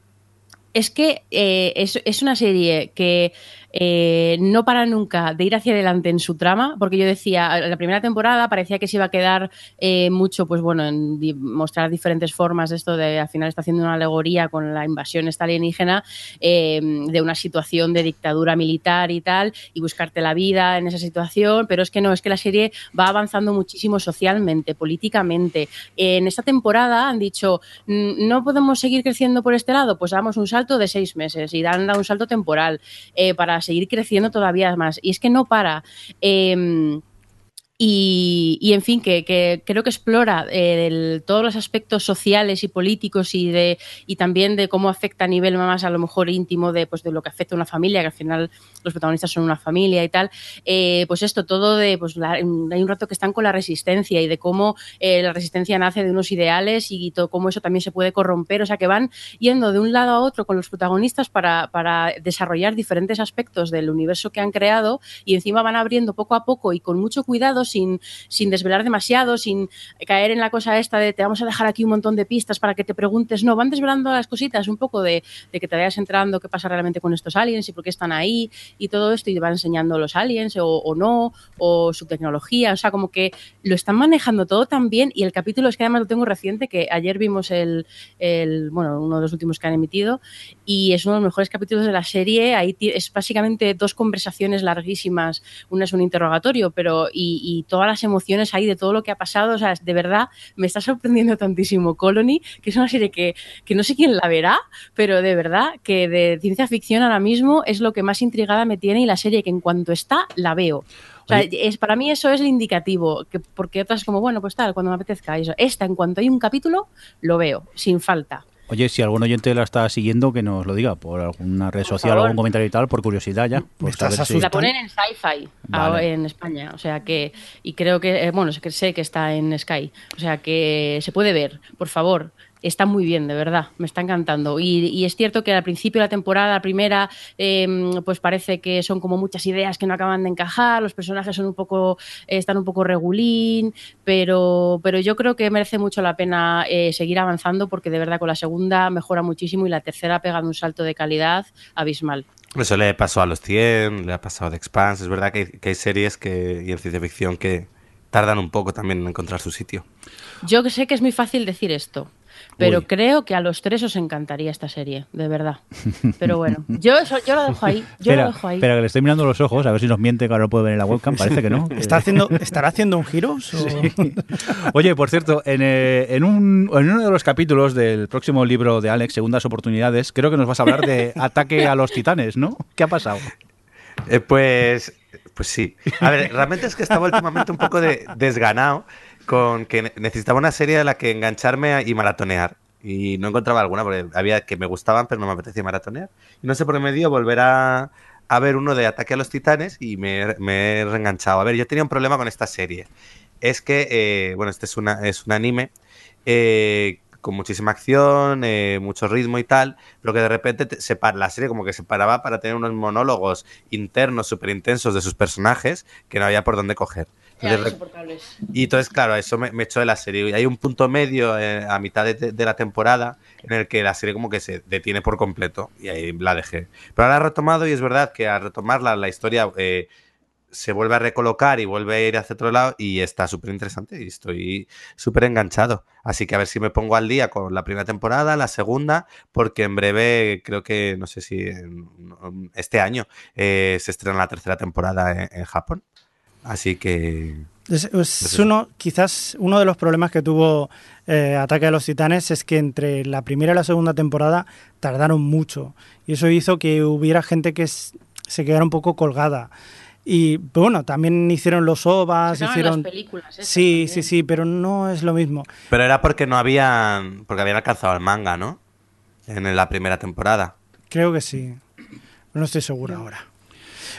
es que eh, es, es una serie que eh, no para nunca de ir hacia adelante en su trama, porque yo decía, la primera temporada parecía que se iba a quedar eh, mucho, pues bueno, en mostrar diferentes formas de esto de al final está haciendo una alegoría con la invasión esta alienígena eh, de una situación de dictadura militar y tal, y buscarte la vida en esa situación, pero es que no, es que la serie va avanzando muchísimo socialmente, políticamente. En esta temporada han dicho, "Mm, no podemos seguir creciendo por este lado, pues damos un salto de seis meses y dan da un salto temporal para seguir creciendo todavía más. Y es que no para. Em, y, en fin, que, que creo que explora eh, el- todos los aspectos sociales y políticos y, de, y también de cómo afecta a nivel más a lo mejor íntimo de, pues, de lo que afecta a una familia, que al final los protagonistas son una familia y tal. Eh, pues esto, todo de, pues la- hay un rato que están con la resistencia y de cómo eh, la resistencia nace de unos ideales y todo, cómo eso también se puede corromper. O sea, que van yendo de un lado a otro con los protagonistas para desarrollar diferentes aspectos del universo que han creado y encima van abriendo poco a poco y con mucho cuidado, sin, sin desvelar demasiado, sin caer en la cosa esta de te vamos a dejar aquí un montón de pistas para que te preguntes. No, van desvelando las cositas un poco de, de que te vayas enterando qué pasa realmente con estos aliens y por qué están ahí y todo esto y van enseñando los aliens o, o no, o su tecnología. O sea, como que lo están manejando todo tan bien y el capítulo es que además lo tengo reciente, que ayer vimos el, el bueno, uno de los últimos que han emitido y es uno de los mejores capítulos de la serie. Ahí es básicamente dos conversaciones larguísimas. Una es un interrogatorio, pero y todas las emociones ahí de todo lo que ha pasado. O sea, de verdad me está sorprendiendo tantísimo Colony, que es una serie que, que no sé quién la verá, pero de verdad que de ciencia ficción ahora mismo es lo que más intrigada me tiene y la serie que en cuanto está la veo. O sea, es, para mí eso es el indicativo, que, porque otras como, bueno, pues tal, cuando me apetezca. Eso. Esta, en cuanto hay un capítulo, lo veo, sin falta. Oye, si algún oyente la está siguiendo, que nos lo diga por alguna red Por social, favor. algún comentario y tal, por curiosidad ya. Pues estás si-. La ponen en Sci-Fi Vale. ahora en España, o sea que, y creo que, eh, bueno, sé que, sé que está en Sky, o sea que se puede ver, por favor. Está muy bien, de verdad, me está encantando. Y, y es cierto que al principio de la temporada, la primera, eh, pues parece que son como muchas ideas que no acaban de encajar, los personajes son un poco, eh, están un poco regulín, pero, pero yo creo que merece mucho la pena eh, seguir avanzando porque de verdad con la segunda mejora muchísimo y la tercera ha pegado un salto de calidad abismal. Eso le pasó a los 100, le ha pasado a The Expanse. Es verdad que hay, que hay series que, y en ciencia ficción que tardan un poco también en encontrar su sitio. Yo sé que es muy fácil decir esto, pero Uy. creo que a los tres os encantaría esta serie, de verdad. Pero bueno, yo, eso, yo lo dejo ahí. Yo espera, lo dejo ahí. espera, que le estoy mirando los ojos, a ver si nos miente, que ahora no puede ver en la webcam, parece que no. ¿Está haciendo, ¿Estará haciendo un Heroes? o- Oye, por cierto, en, eh, en, un, en uno de los capítulos del próximo libro de Alex, Segundas Oportunidades, creo que nos vas a hablar de Ataque a los Titanes, ¿no? ¿Qué ha pasado? Eh, pues, pues sí. A ver, realmente es que estaba últimamente un poco de, desganado con que ne- necesitaba una serie a la que engancharme y maratonear. Y no encontraba alguna porque había que me gustaban, pero no me apetecía maratonear. Y no sé por qué me dio volver a, ver uno de Ataque a los Titanes y me, me he reenganchado. A ver, yo tenía un problema con esta serie. Es que, eh, bueno, este es, una, es un anime eh, con muchísima acción, eh, mucho ritmo y tal, pero que de repente te- se para, la serie como que se paraba para tener unos monólogos internos súper intensos de sus personajes que no había por dónde coger. Entonces, y entonces, claro, eso me, me echó de la serie. Y hay un punto medio eh, a mitad de, de la temporada en el que la serie como que se detiene por completo y ahí la dejé. Pero ahora ha retomado y es verdad que al retomarla la historia eh, se vuelve a recolocar y vuelve a ir hacia otro lado y está súper interesante y estoy súper enganchado. Así que a ver si me pongo al día con la primera temporada, la segunda, porque en breve, creo que, no sé si en- este año eh, se estrena la tercera temporada en, en Japón. Así que... Es, es eso. uno, quizás uno de los problemas que tuvo eh, Ataque a los Titanes es que entre la primera y la segunda temporada tardaron mucho. Y eso hizo que hubiera gente que se quedara un poco colgada. Y pues, bueno, también hicieron los OVAs, hicieron. las películas esas Sí, también. sí, sí, pero no es lo mismo. Pero era porque no habían. Porque habían alcanzado el manga, ¿no? En la primera temporada. Creo que sí. No estoy seguro ahora.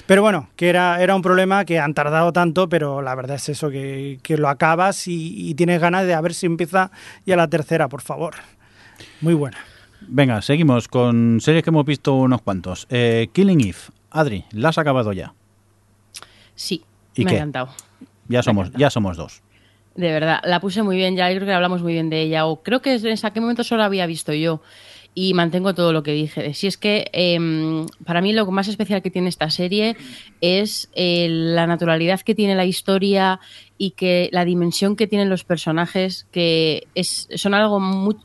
Pero bueno, que era, era un problema que han tardado tanto, pero la verdad es eso, que, que lo acabas y, y tienes ganas de a ver si empieza ya la tercera, por favor. Muy buena. Venga, seguimos con series que hemos visto unos cuantos. Eh, Killing Eve. Adri, ¿la has acabado ya? Sí, ¿Y me qué? ha encantado. Ya somos, ya somos dos. De verdad, la puse muy bien, ya yo creo que hablamos muy bien de ella, o creo que en aquel momento solo la había visto yo. y mantengo todo lo que dije. Si es que em, para mí lo más especial que tiene esta serie es eh, la naturalidad que tiene la historia y que la dimensión que tienen los personajes, que es, son algo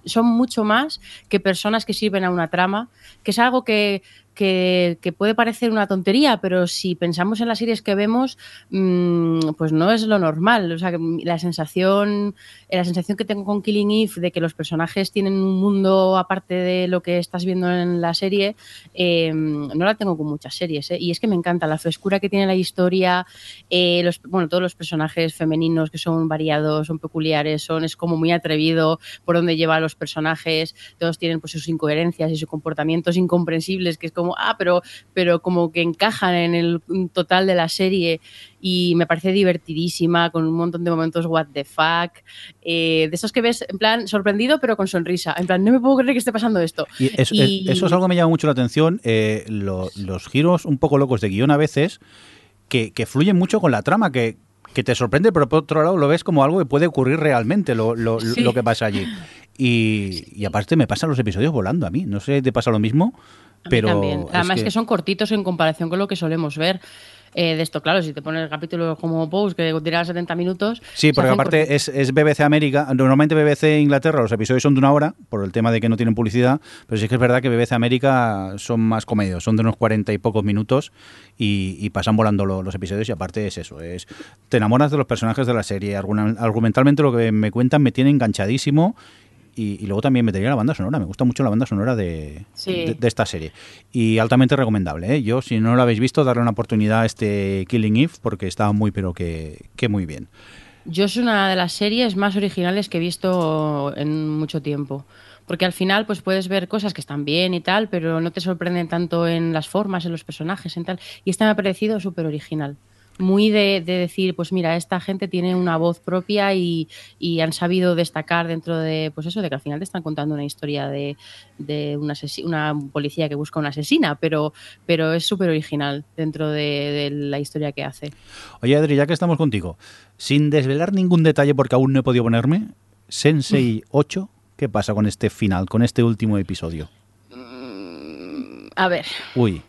son mucho más que personas que sirven a una trama, que es algo que que, puede parecer una tontería, pero si pensamos en las series que vemos, mm, pues no es lo normal. O sea, la sensación, la sensación que tengo con Killing Eve de que los personajes tienen un mundo aparte de lo que estás viendo en la serie, em, no la tengo con muchas series. ¿eh? Y es que me encanta la frescura que tiene la historia, eh, los, bueno, todos los personajes femeninos que son variados, son peculiares, son, es como muy atrevido por donde lleva a los personajes, todos tienen pues sus incoherencias y sus comportamientos incomprensibles, que es como como, ah, pero, pero como que encajan en el total de la serie y me parece divertidísima, con un montón de momentos what the fuck, eh, de esos que ves en plan sorprendido pero con sonrisa, en plan no me puedo creer que esté pasando esto. Y eso, es algo que me llama mucho la atención, eh, los giros un poco locos de guion a veces, que, que fluyen mucho con la trama, que, que te sorprende, pero por otro lado lo ves como algo que puede ocurrir realmente, lo, lo, lo que pasa allí. Y, y, aparte me pasan los episodios volando a mí. No sé, ¿te pasa lo mismo? Pero también. Además que... son cortitos en comparación con lo que solemos ver. Eh, de esto, claro, si te pones el capítulo como Pose, que dirá 70 minutos. Sí, porque aparte es, es, BBC América. Normalmente BBC Inglaterra, los episodios son de una hora, por el tema de que no tienen publicidad, pero sí que es verdad que BBC América son más comedios, son de unos 40 y pocos minutos y, pasan volando los episodios y aparte es eso, es te enamoras de los personajes de la serie. Argumentalmente lo que me cuentan me tiene enganchadísimo y, luego también metería la banda sonora. Me gusta mucho la banda sonora de, de, esta serie. Y altamente recomendable. ¿eh? Yo, si no lo habéis visto, darle una oportunidad a este Killing Eve porque está muy, pero que, que muy bien. Yo es una de las series más originales que he visto en mucho tiempo porque al final pues puedes ver cosas que están bien y tal, pero no te sorprenden tanto en las formas, en los personajes, en tal. Y esta me ha parecido súper original muy de, decir, pues mira, esta gente tiene una voz propia y, han sabido destacar dentro de, pues eso, de que al final te están contando una historia de, de una, una, policía que busca una asesina, pero, pero es súper original dentro de, la historia que hace. Oye, Adri, ya que estamos contigo, sin desvelar ningún detalle porque aún no he podido ponerme, Sensei 8, ¿qué pasa con este final, con este último episodio? Mm, a ver. Uy.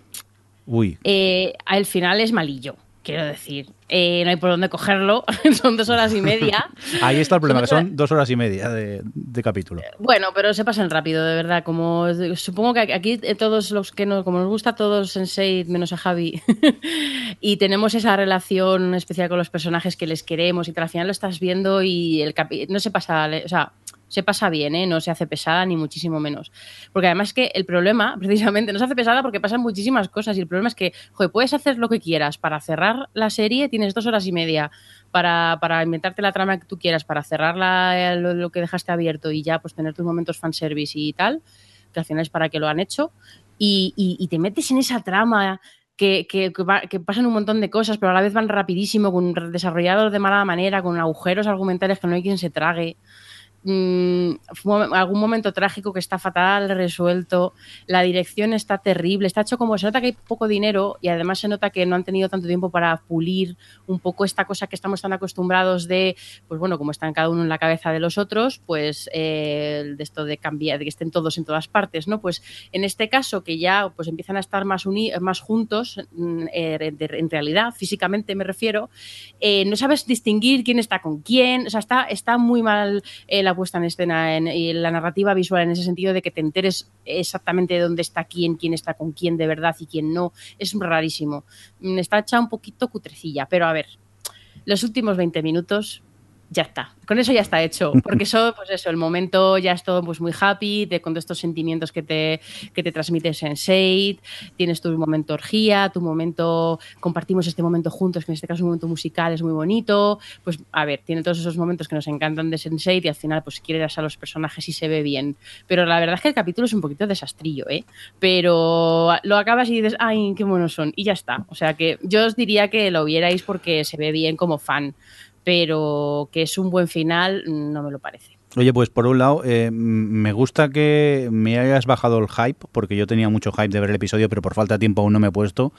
Uy. Eh, al final es malillo quiero decir, eh, no hay por dónde cogerlo, son dos horas y media. Ahí está el problema, que son dos horas y media de, capítulo. Bueno, pero se pasan rápido, de verdad. Como supongo que aquí eh, todos los que nos, como nos gusta a todos Sensei, menos a Javi, y tenemos esa relación especial con los personajes que les queremos y que al final lo estás viendo y el no se pasa, o sea, se pasa bien, ¿eh? no se hace pesada ni muchísimo menos. Porque además que el problema, precisamente, no se hace pesada porque pasan muchísimas cosas y el problema es que, puedes hacer lo que quieras para cerrar la serie, tienes dos horas y media para, para inventarte la trama que tú quieras, para cerrar la, lo, que dejaste abierto y ya pues tener tus momentos fanservice y tal, que al final es para que lo han hecho, y, y, te metes en esa trama que, que, que, pasan un montón de cosas, pero a la vez van rapidísimo, con desarrollados de mala manera, con agujeros argumentales que no hay quien se trague. Mm, algún momento trágico que está fatal resuelto, la dirección está terrible, está hecho como se nota que hay poco dinero y además se nota que no han tenido tanto tiempo para pulir un poco esta cosa que estamos tan acostumbrados de, pues bueno, como están cada uno en la cabeza de los otros, pues eh, de esto de cambiar, de que estén todos en todas partes, ¿no? Pues en este caso que ya pues empiezan a estar más, más juntos, mm, eh, en realidad, físicamente me refiero, eh, no sabes distinguir quién está con quién, o sea, está, está muy mal la puesta en escena en, la narrativa visual en ese sentido de que te enteres exactamente dónde está quién, quién está con quién de verdad y quién no. Es rarísimo. Mm, está hecha un poquito cutrecilla, pero a ver, los últimos 20 minutos ya está. Con eso ya está hecho. Porque eso, pues eso, el momento ya es todo pues muy happy, de, con estos sentimientos que te, que te transmite Sense8, tienes tu momento orgía, tu momento, compartimos este momento juntos, que en este caso es un momento musical, es muy bonito. Pues a ver, tiene todos esos momentos que nos encantan de Sense8 y al final pues quieres a los personajes y se ve bien. Pero la verdad es que el capítulo es un poquito desastrillo, ¿eh? Pero lo acabas y dices, ay, qué buenos son. Y ya está. O sea que yo os diría que lo vierais porque se ve bien como fan pero que es un buen final, no me lo parece. Oye, pues por un lado, eh, me gusta que me hayas bajado el hype, porque yo tenía mucho hype de ver el episodio, pero por falta de tiempo aún no me he puesto.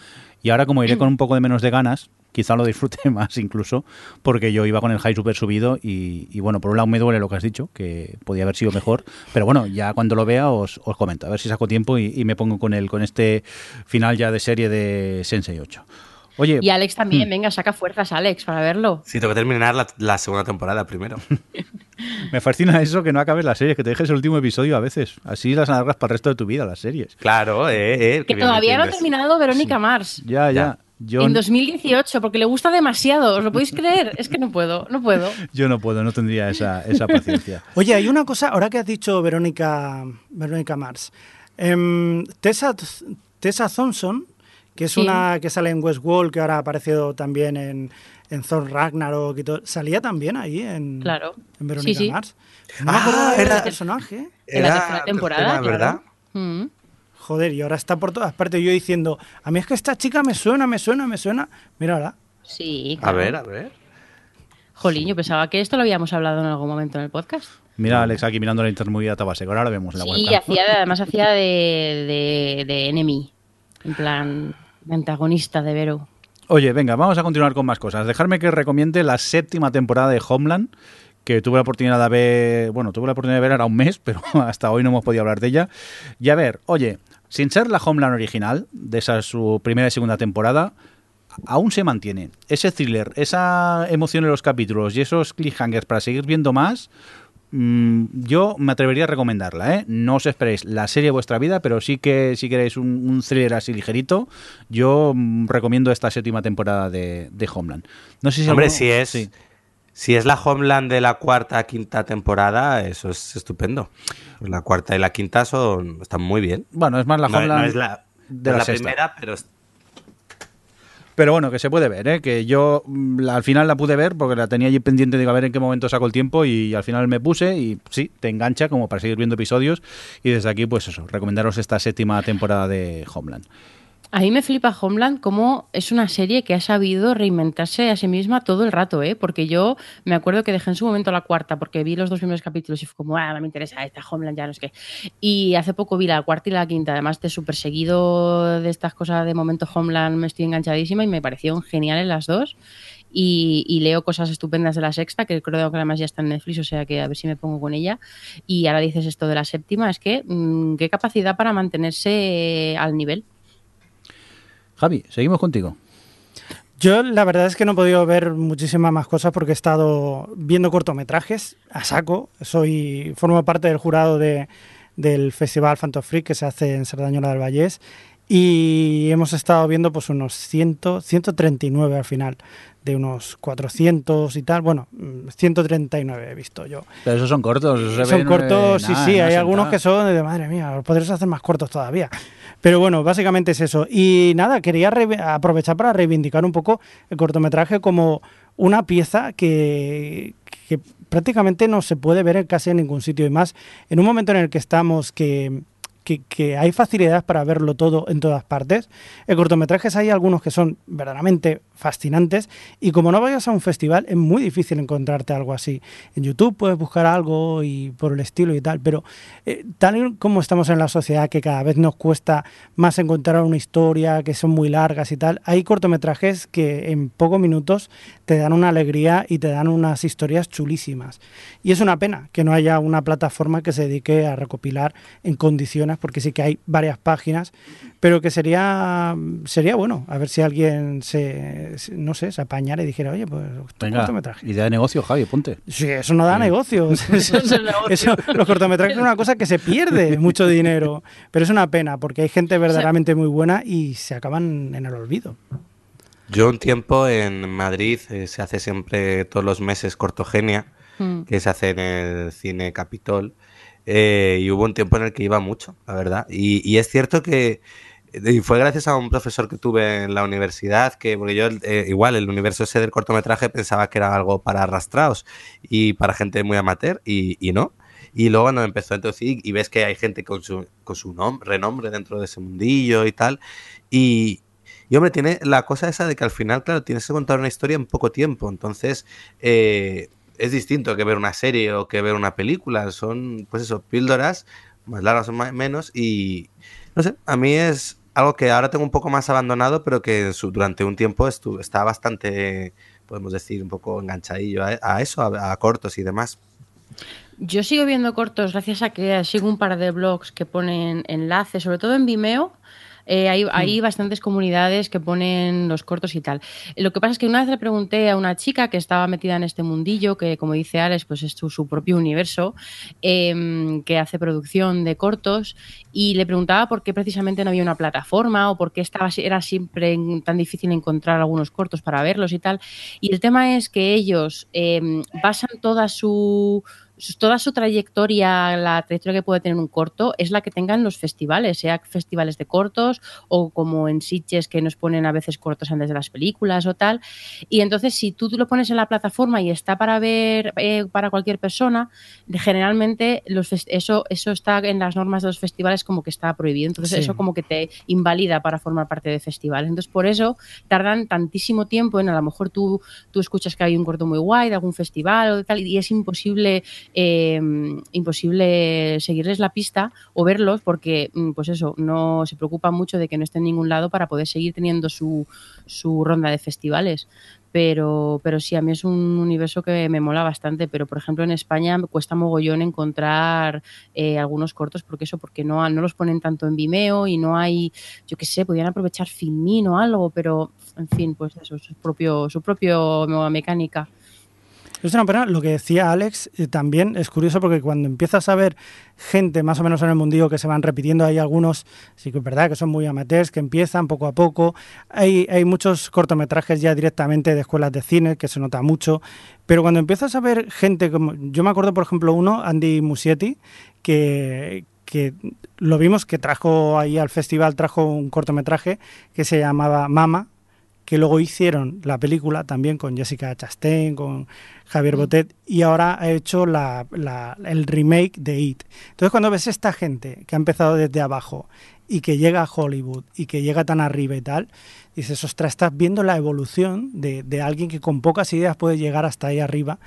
Y ahora, como iré con un poco de menos de ganas, quizá lo disfrute más incluso, porque yo iba con el high super subido y, y, bueno, por un lado me duele lo que has dicho, que podía haber sido mejor, pero bueno, ya cuando lo vea os, os comento, a ver si saco tiempo y, y me pongo con el con este final ya de serie de Sensei 8. Oye, Y Alex también, mm. venga, saca fuerzas, Alex, para verlo. Sí, tengo que terminar la, la segunda temporada primero. me fascina eso que no acabes las series, que te dejes el último episodio a veces. Así las alargas para el resto de tu vida, las series. Claro, eh, eh. Que todavía no ha terminado Verónica Mars. Ya, ya. Ya. Yo, En 2018, porque le gusta demasiado, ¿os lo podéis creer? Es que no puedo, no puedo. yo no puedo, no tendría esa, esa paciencia. Oye, hay una cosa, ahora que has dicho Verónica, Verónica Mars. Em, Tessa, Tessa Thompson, que es Sí. una que sale en Westworld, que ahora ha aparecido también en, en Thor Ragnarok y todo, salía también ahí en, Claro. en Verónica Sí, sí. Mars. No me Ah, acuerdo del era- personaje. En la Era tercera temporada, tercera, ¿verdad? claro. Mm. Joder, y ahora está por todas partes. Yo diciendo, a mí es que esta chica me suena, me suena, me suena. Mírala. Sí, A ver, a ver. Jolín, yo pensaba que esto lo habíamos hablado en algún momento en el podcast. Mira, Alex, aquí mirando la intermovida Tabasco. Ahora lo vemos en la Sí, webcam. hacía, de- además hacía de, de, de enemy, en plan, antagonista de Vero. Oye, venga, vamos a continuar con más cosas. Dejarme que recomiende la séptima temporada de Homeland, que tuve la oportunidad de ver, bueno, tuve la oportunidad de ver ahora un mes, pero hasta hoy no hemos podido hablar de ella. Y a ver, oye, sin ser la Homeland original, de esa su primera y segunda temporada, aún se mantiene. Ese thriller, esa emoción en los capítulos y esos cliffhangers para seguir viendo más, mm, yo me atrevería a recomendarla, ¿eh? No os esperéis la serie de vuestra vida, pero sí que si queréis un, un thriller así ligerito, yo mm, recomiendo esta séptima temporada de, de Homeland. No sé si Hombre, alguno- si es, sí. si es la Homeland de la cuarta quinta temporada, eso es estupendo. La cuarta y la quinta son están muy bien. Bueno, es más la No- Homeland no es la, de primera, pero es- Pero bueno, que se puede ver, ¿eh? que yo mm, la- al final la pude ver porque la tenía allí pendiente de a ver en qué momento saco el tiempo y al final me puse y sí, te engancha como para seguir viendo episodios y desde aquí pues eso, recomendaros esta séptima temporada de Homeland. A mí me flipa Homeland como es una serie que ha sabido reinventarse a sí misma todo el rato, ¿eh? Porque yo me acuerdo que dejé en su momento la cuarta porque vi los dos primeros capítulos y fue como, ah, no me interesa esta Homeland, ya no sé qué. Y hace poco vi la cuarta y la quinta, además de súper seguido de estas cosas de momento Homeland, me estoy enganchadísima y me parecieron geniales las dos. Y, y leo cosas estupendas de la sexta, que creo que además ya está en Netflix, o sea que a ver si me pongo con ella. Y ahora dices esto de la séptima, es que mm, qué capacidad para mantenerse al nivel. Javi, seguimos contigo. Yo la verdad es que no he podido ver muchísimas más cosas porque he estado viendo cortometrajes a saco. Soy formo parte del jurado de, del Festival Phantom Freak que se hace en Cerdañola del Vallés y hemos estado viendo pues unos 100, 139 al final, de unos 400 y tal. Bueno, mm, 139 he visto yo. Pero esos son cortos. esos Son cortos, eh, sí, nada, sí, hay algunos que son de madre mía, podrías hacer más cortos todavía. Pero bueno, básicamente es eso. Y nada, quería aprovechar para reivindicar un poco el cortometraje como una pieza que, que prácticamente no se puede ver en casi en ningún sitio. Y más en un momento en el que estamos que, que, que hay facilidad para verlo todo en todas partes. En cortometrajes hay algunos que son verdaderamente fascinantes y como no vayas a un festival es muy difícil encontrarte algo así. En YouTube puedes buscar algo y por el estilo y tal, pero eh, tal como estamos en la sociedad que cada vez nos cuesta más encontrar una historia, que son muy largas y tal, hay cortometrajes que en pocos minutos te dan una alegría y te dan unas historias chulísimas. Y es una pena que no haya una plataforma que se dedique a recopilar en condiciones, porque sí que hay varias páginas, pero que sería sería bueno, a ver si alguien se, se- no sé, se apañara y dijera, oye, pues Venga, cortometraje. idea de negocio, Javi, ponte. Sí, eso no da negocios. Eso- es el negocio. eso- los cortometrajes son una cosa que se pierde mucho dinero, pero es una pena porque hay gente verdaderamente muy buena y se acaban en el olvido. Yo un tiempo en Madrid eh, se hace siempre todos los meses Cortogenia, Mm. que se hace en el cine Capitol. Eh, y hubo un tiempo en el que iba mucho, la verdad. Y, y es cierto que y fue gracias a un profesor que tuve en la universidad, que porque yo eh, igual el universo ese del cortometraje pensaba que era algo para arrastrados y para gente muy amateur, y, y no. Y luego cuando empezó entonces, y, y ves que hay gente con su, con su nom- renombre dentro de ese mundillo y tal. Y, y hombre, tiene la cosa esa de que al final, claro, tienes que contar una historia en poco tiempo. Entonces, eh, es distinto que ver una serie o que ver una película. Son, pues eso, píldoras, más largas o más- menos. Y no sé, a mí es algo que ahora tengo un poco más abandonado, pero que su- durante un tiempo estu- estaba bastante, podemos decir, un poco enganchadillo a, a eso, a cortos y demás. Yo sigo viendo cortos gracias a que sigo un par de blogs que ponen enlaces, sobre todo en Vimeo. Eh, hay, hay bastantes comunidades que ponen los cortos y tal. Lo que pasa es que una vez le pregunté a una chica que estaba metida en este mundillo, que como dice Alex, pues es su, su propio universo, em, que hace producción de cortos, y le preguntaba por qué precisamente no había una plataforma o por qué estaba, era siempre tan difícil encontrar algunos cortos para verlos y tal. Y el tema es que ellos em, basan toda su- toda su trayectoria, la trayectoria que puede tener un corto, es la que tengan los festivales, sea festivales de cortos o como en Sitges que nos ponen a veces cortos antes de las películas o tal. Y entonces, si tú lo pones en la plataforma y está para ver eh, para cualquier persona, generalmente los eso, eso está en las normas de los festivales como que está prohibido. Entonces, Sí. eso como que te invalida para formar parte de festivales. Entonces, por eso tardan tantísimo tiempo en a lo mejor tú, tú escuchas que hay un corto muy guay de algún festival o de tal, y es imposible eh, imposible seguirles la pista o verlos porque, mm, pues eso, no se preocupan mucho de que no esté en ningún lado para poder seguir teniendo su, su ronda de festivales. Pero, pero sí, a mí es un universo que me mola bastante. Pero, por ejemplo, en España me cuesta mogollón encontrar eh, algunos cortos porque eso, porque no, no los ponen tanto en Vimeo y no hay, yo qué sé, podrían aprovechar Filmin o algo, pero en fin, pues eso, su propio, su propio mecánica. Es una pena, lo que decía Alex eh, también es curioso porque cuando empiezas a ver gente más o menos en el mundillo que se van repitiendo, hay algunos, sí que es verdad, que son muy amateurs, que empiezan poco a poco, hay, hay muchos cortometrajes ya directamente de escuelas de cine, que se nota mucho, pero cuando empiezas a ver gente como, yo me acuerdo por ejemplo uno, Andy Muschietti, que, que lo vimos que trajo ahí al festival, trajo un cortometraje que se llamaba Mama, que luego hicieron la película también con Jessica Chastain, con Javier Botet, y ahora ha hecho la, la- el remake de It. Entonces cuando ves esta gente que ha empezado desde abajo y que llega a Hollywood y que llega tan arriba y tal, dices, ostras, estás viendo la evolución de, de alguien que con pocas ideas puede llegar hasta ahí arriba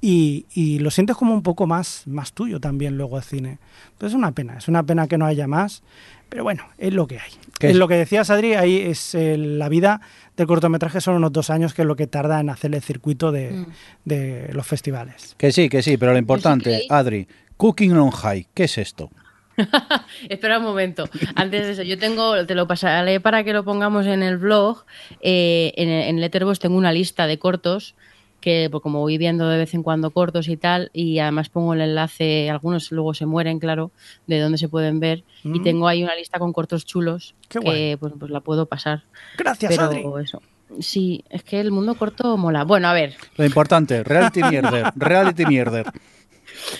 y, y lo sientes como un poco más, más tuyo también luego el cine. Entonces es una pena, es una pena que no haya más, pero bueno, es lo que hay. ¿Qué Es es? lo que decías, Adri, ahí es eh, la vida del cortometraje son unos dos años que es lo que tarda en hacer el circuito de, Mm. de los festivales. Que sí, que sí, pero lo importante, Adri, Cooking on High, ¿qué es esto? Espera un momento. Antes de eso, yo tengo, te lo pasaré para que lo pongamos en el blog. Eh, en, en Letterboxd tengo una lista de cortos que pues, como voy viendo de vez en cuando cortos y tal, y además pongo el enlace, algunos luego se mueren, claro, de dónde se pueden ver, y Mm. tengo ahí una lista con cortos chulos Qué que pues, pues la puedo pasar. Gracias, Pero Adri. eso. Sí, es que el mundo corto mola. Bueno, a ver, Lo importante, reality mierder, reality mierder.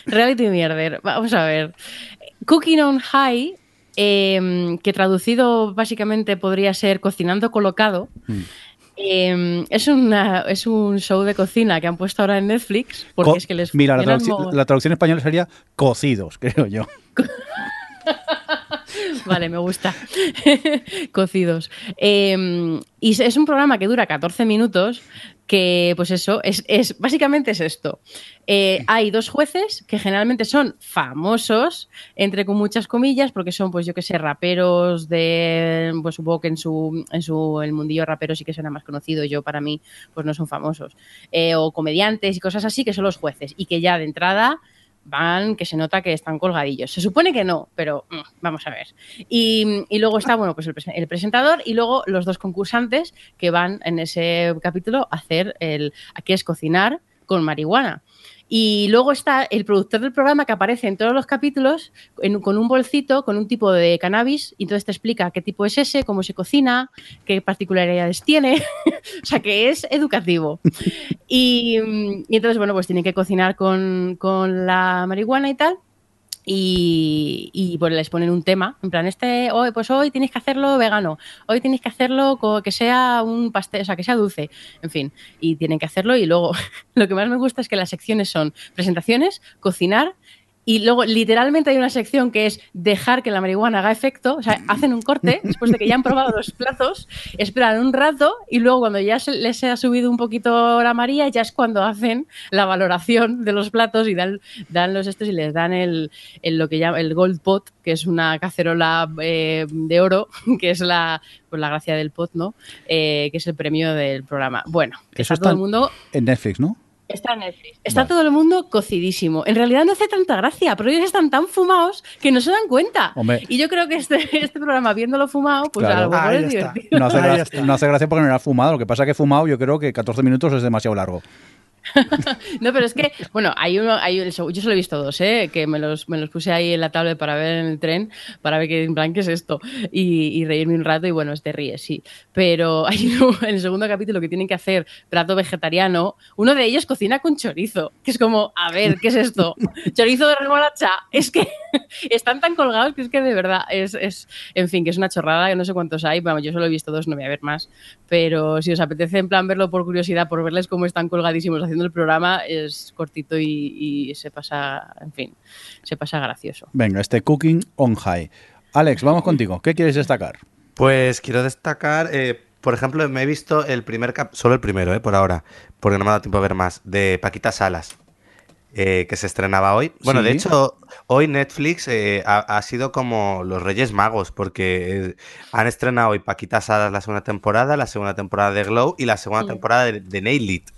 Reality Mierder. Vamos a ver. Cooking on High, eh, que traducido básicamente podría ser Cocinando Colocado, Mm. Eh, es, una, es un show de cocina que han puesto ahora en Netflix. Porque Co- es que les Mira, la, mogollón. la traducción española sería cocidos, creo yo. Vale, me gusta. Cocidos. Eh, y es un programa que dura 14 minutos, que pues eso, es, es básicamente es esto. Eh, hay dos jueces que generalmente son famosos, entre con muchas comillas, porque son, pues yo que sé, raperos de, pues supongo que en su, en su, el mundillo rapero sí que suena más conocido, yo para mí, pues no son famosos. Eh, o comediantes y cosas así, que son los jueces, y que ya de entrada van que se nota que están colgadillos. Se supone que no, pero mm, vamos a ver. Y, luego está, bueno, pues el, el presentador y luego los dos concursantes que van en ese capítulo a hacer el a qué es cocinar con marihuana. Y luego está el productor del programa que aparece en todos los capítulos en- con un bolsito, con un tipo de cannabis, y entonces te explica qué tipo es ese, cómo se cocina, qué particularidades tiene. o sea, que es educativo. Y, y entonces, bueno, pues tienen que cocinar con, con la marihuana y tal. Y, y, pues les ponen un tema, en plan, este, hoy, pues hoy tienes que hacerlo vegano, hoy tienes que hacerlo que sea un pastel, o sea, que sea dulce, en fin, y tienen que hacerlo y luego lo que más me gusta es que las secciones son presentaciones, cocinar y luego literalmente hay una sección que es dejar que la marihuana haga efecto, o sea, hacen un corte después de que ya han probado los platos, esperan un rato y luego cuando ya se les ha subido un poquito la María, ya es cuando hacen la valoración de los platos y dan, dan los estos y les dan el, el lo que llama el gold pot, que es una cacerola eh, de oro, que es la, pues la gracia del pot, ¿no? Eh, que es el premio del programa. Bueno, Eso está todo el mundo en Netflix, ¿no? Está en Netflix. Está Vale. todo el mundo cocidísimo. En realidad no hace tanta gracia, pero ellos están tan fumados que no se dan cuenta. Hombre. Y yo creo que este, este programa, viéndolo fumado, pues Claro. a lo mejor Ahí es está. divertido. No hace, Ahí gra- está. no hace gracia porque no era fumado. Lo que pasa es que fumado, yo creo que 14 minutos es demasiado largo. No, pero es que, bueno, hay uno, hay, el yo solo he visto dos, ¿eh? que me los, me los puse ahí en la tablet para ver en el tren, para ver qué, en plan, qué es esto, y, y reírme un rato, y bueno, te ríes, sí. Pero hay uno, en el segundo capítulo que tienen que hacer plato vegetariano, uno de ellos cocina con chorizo, que es como, a ver, ¿qué es esto? Chorizo de remolacha, es que están tan colgados que es que de verdad es, es, en fin, que es una chorrada, que no sé cuántos hay, vamos, yo solo he visto dos, no voy a ver más, pero si os apetece en plan verlo por curiosidad, por verles cómo están colgadísimos haciendo el programa, es cortito y, y se pasa, en fin, se pasa gracioso. Venga, este Cooking on High. Alex, vamos contigo. ¿Qué quieres destacar? Pues quiero destacar, eh, por ejemplo, me he visto el primer cap, solo el primero, eh, por ahora, porque no me ha dado tiempo a ver más, de Paquita Salas, eh, que se estrenaba hoy. Bueno, de hecho, hoy Netflix eh, ha, ha sido como los Reyes Magos, porque eh, han estrenado hoy Paquita Salas la segunda temporada, la segunda temporada de Glow y la segunda Sí. temporada de, de Nail It,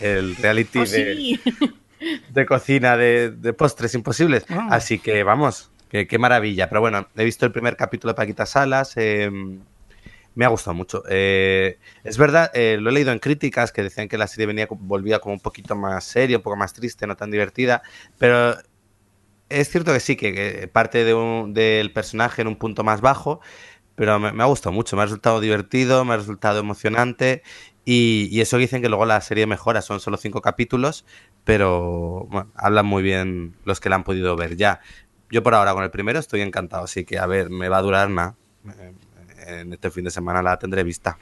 el reality Oh, de, sí. de cocina de, de postres imposibles. Ah. Así que vamos, qué maravilla. Pero bueno, he visto el primer capítulo de Paquita Salas. eh, me ha gustado mucho. Eh, es verdad, eh, lo he leído en críticas que decían que la serie venía, volvía como un poquito más seria, un poco más triste, no tan divertida. Pero es cierto que sí, que, que parte de un- del personaje en un punto más bajo. Pero me, me ha gustado mucho, me ha resultado divertido, me ha resultado emocionante. Y, y eso dicen que luego la serie mejora, son solo cinco capítulos, pero bueno, hablan muy bien los que la han podido ver ya. Yo por ahora con el primero estoy encantado, así que a ver, me va a durar nada. Eh, En este fin de semana la tendré vista.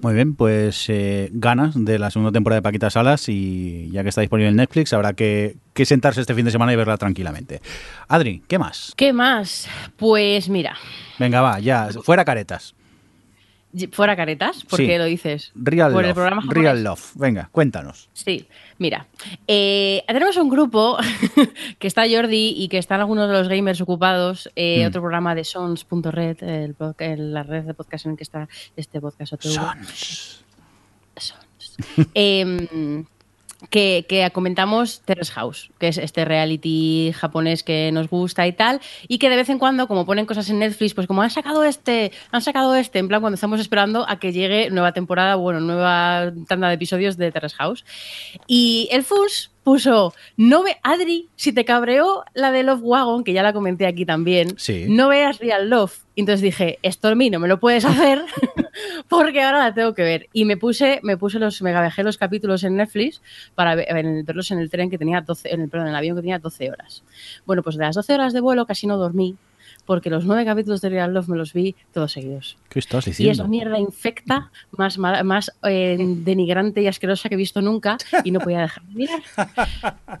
Muy bien, pues eh, ganas de la segunda temporada de Paquita Salas y ya que está disponible en Netflix habrá que, que sentarse este fin de semana y verla tranquilamente. Adri, ¿qué más? ¿Qué más? Pues mira, Venga, va, ya, fuera caretas. Fuera caretas, ¿por Sí. qué lo dices? Real Por el Love. programa japonés. Real Love. Venga, cuéntanos. Sí, mira, eh, tenemos un grupo que está Jordi y que están algunos de los gamers ocupados. eh, Mm. Otro programa de Sons.red, el en la red de podcast en el que está este podcast. Sons. Sons. Em, que, comentamos Terrace House, que es este reality japonés que nos gusta y tal, y que de vez en cuando, como ponen cosas en Netflix, pues como han sacado este, han sacado este, en plan cuando estamos esperando a que llegue nueva temporada, bueno, nueva tanda de episodios de Terrace House. Y el FUS puso, no ve, Adri, si te cabreó la de Love Wagon, que ya la comenté aquí también, Sí. no veas Real Love. Entonces dije, esto a mí no me lo puedes hacer porque ahora la tengo que ver. Y me puse, me puse los, me gabejé los capítulos en Netflix para ver- en- verlos en el tren que tenía 12, en el, perdón, en el avión que tenía 12 horas. Bueno, pues de las 12 horas de vuelo casi no dormí porque los nueve capítulos de Real Love me los vi todos seguidos. ¿Qué estás Y es diciendo? la mierda infecta más, más eh, denigrante y asquerosa que he visto nunca y no podía dejar de mirar.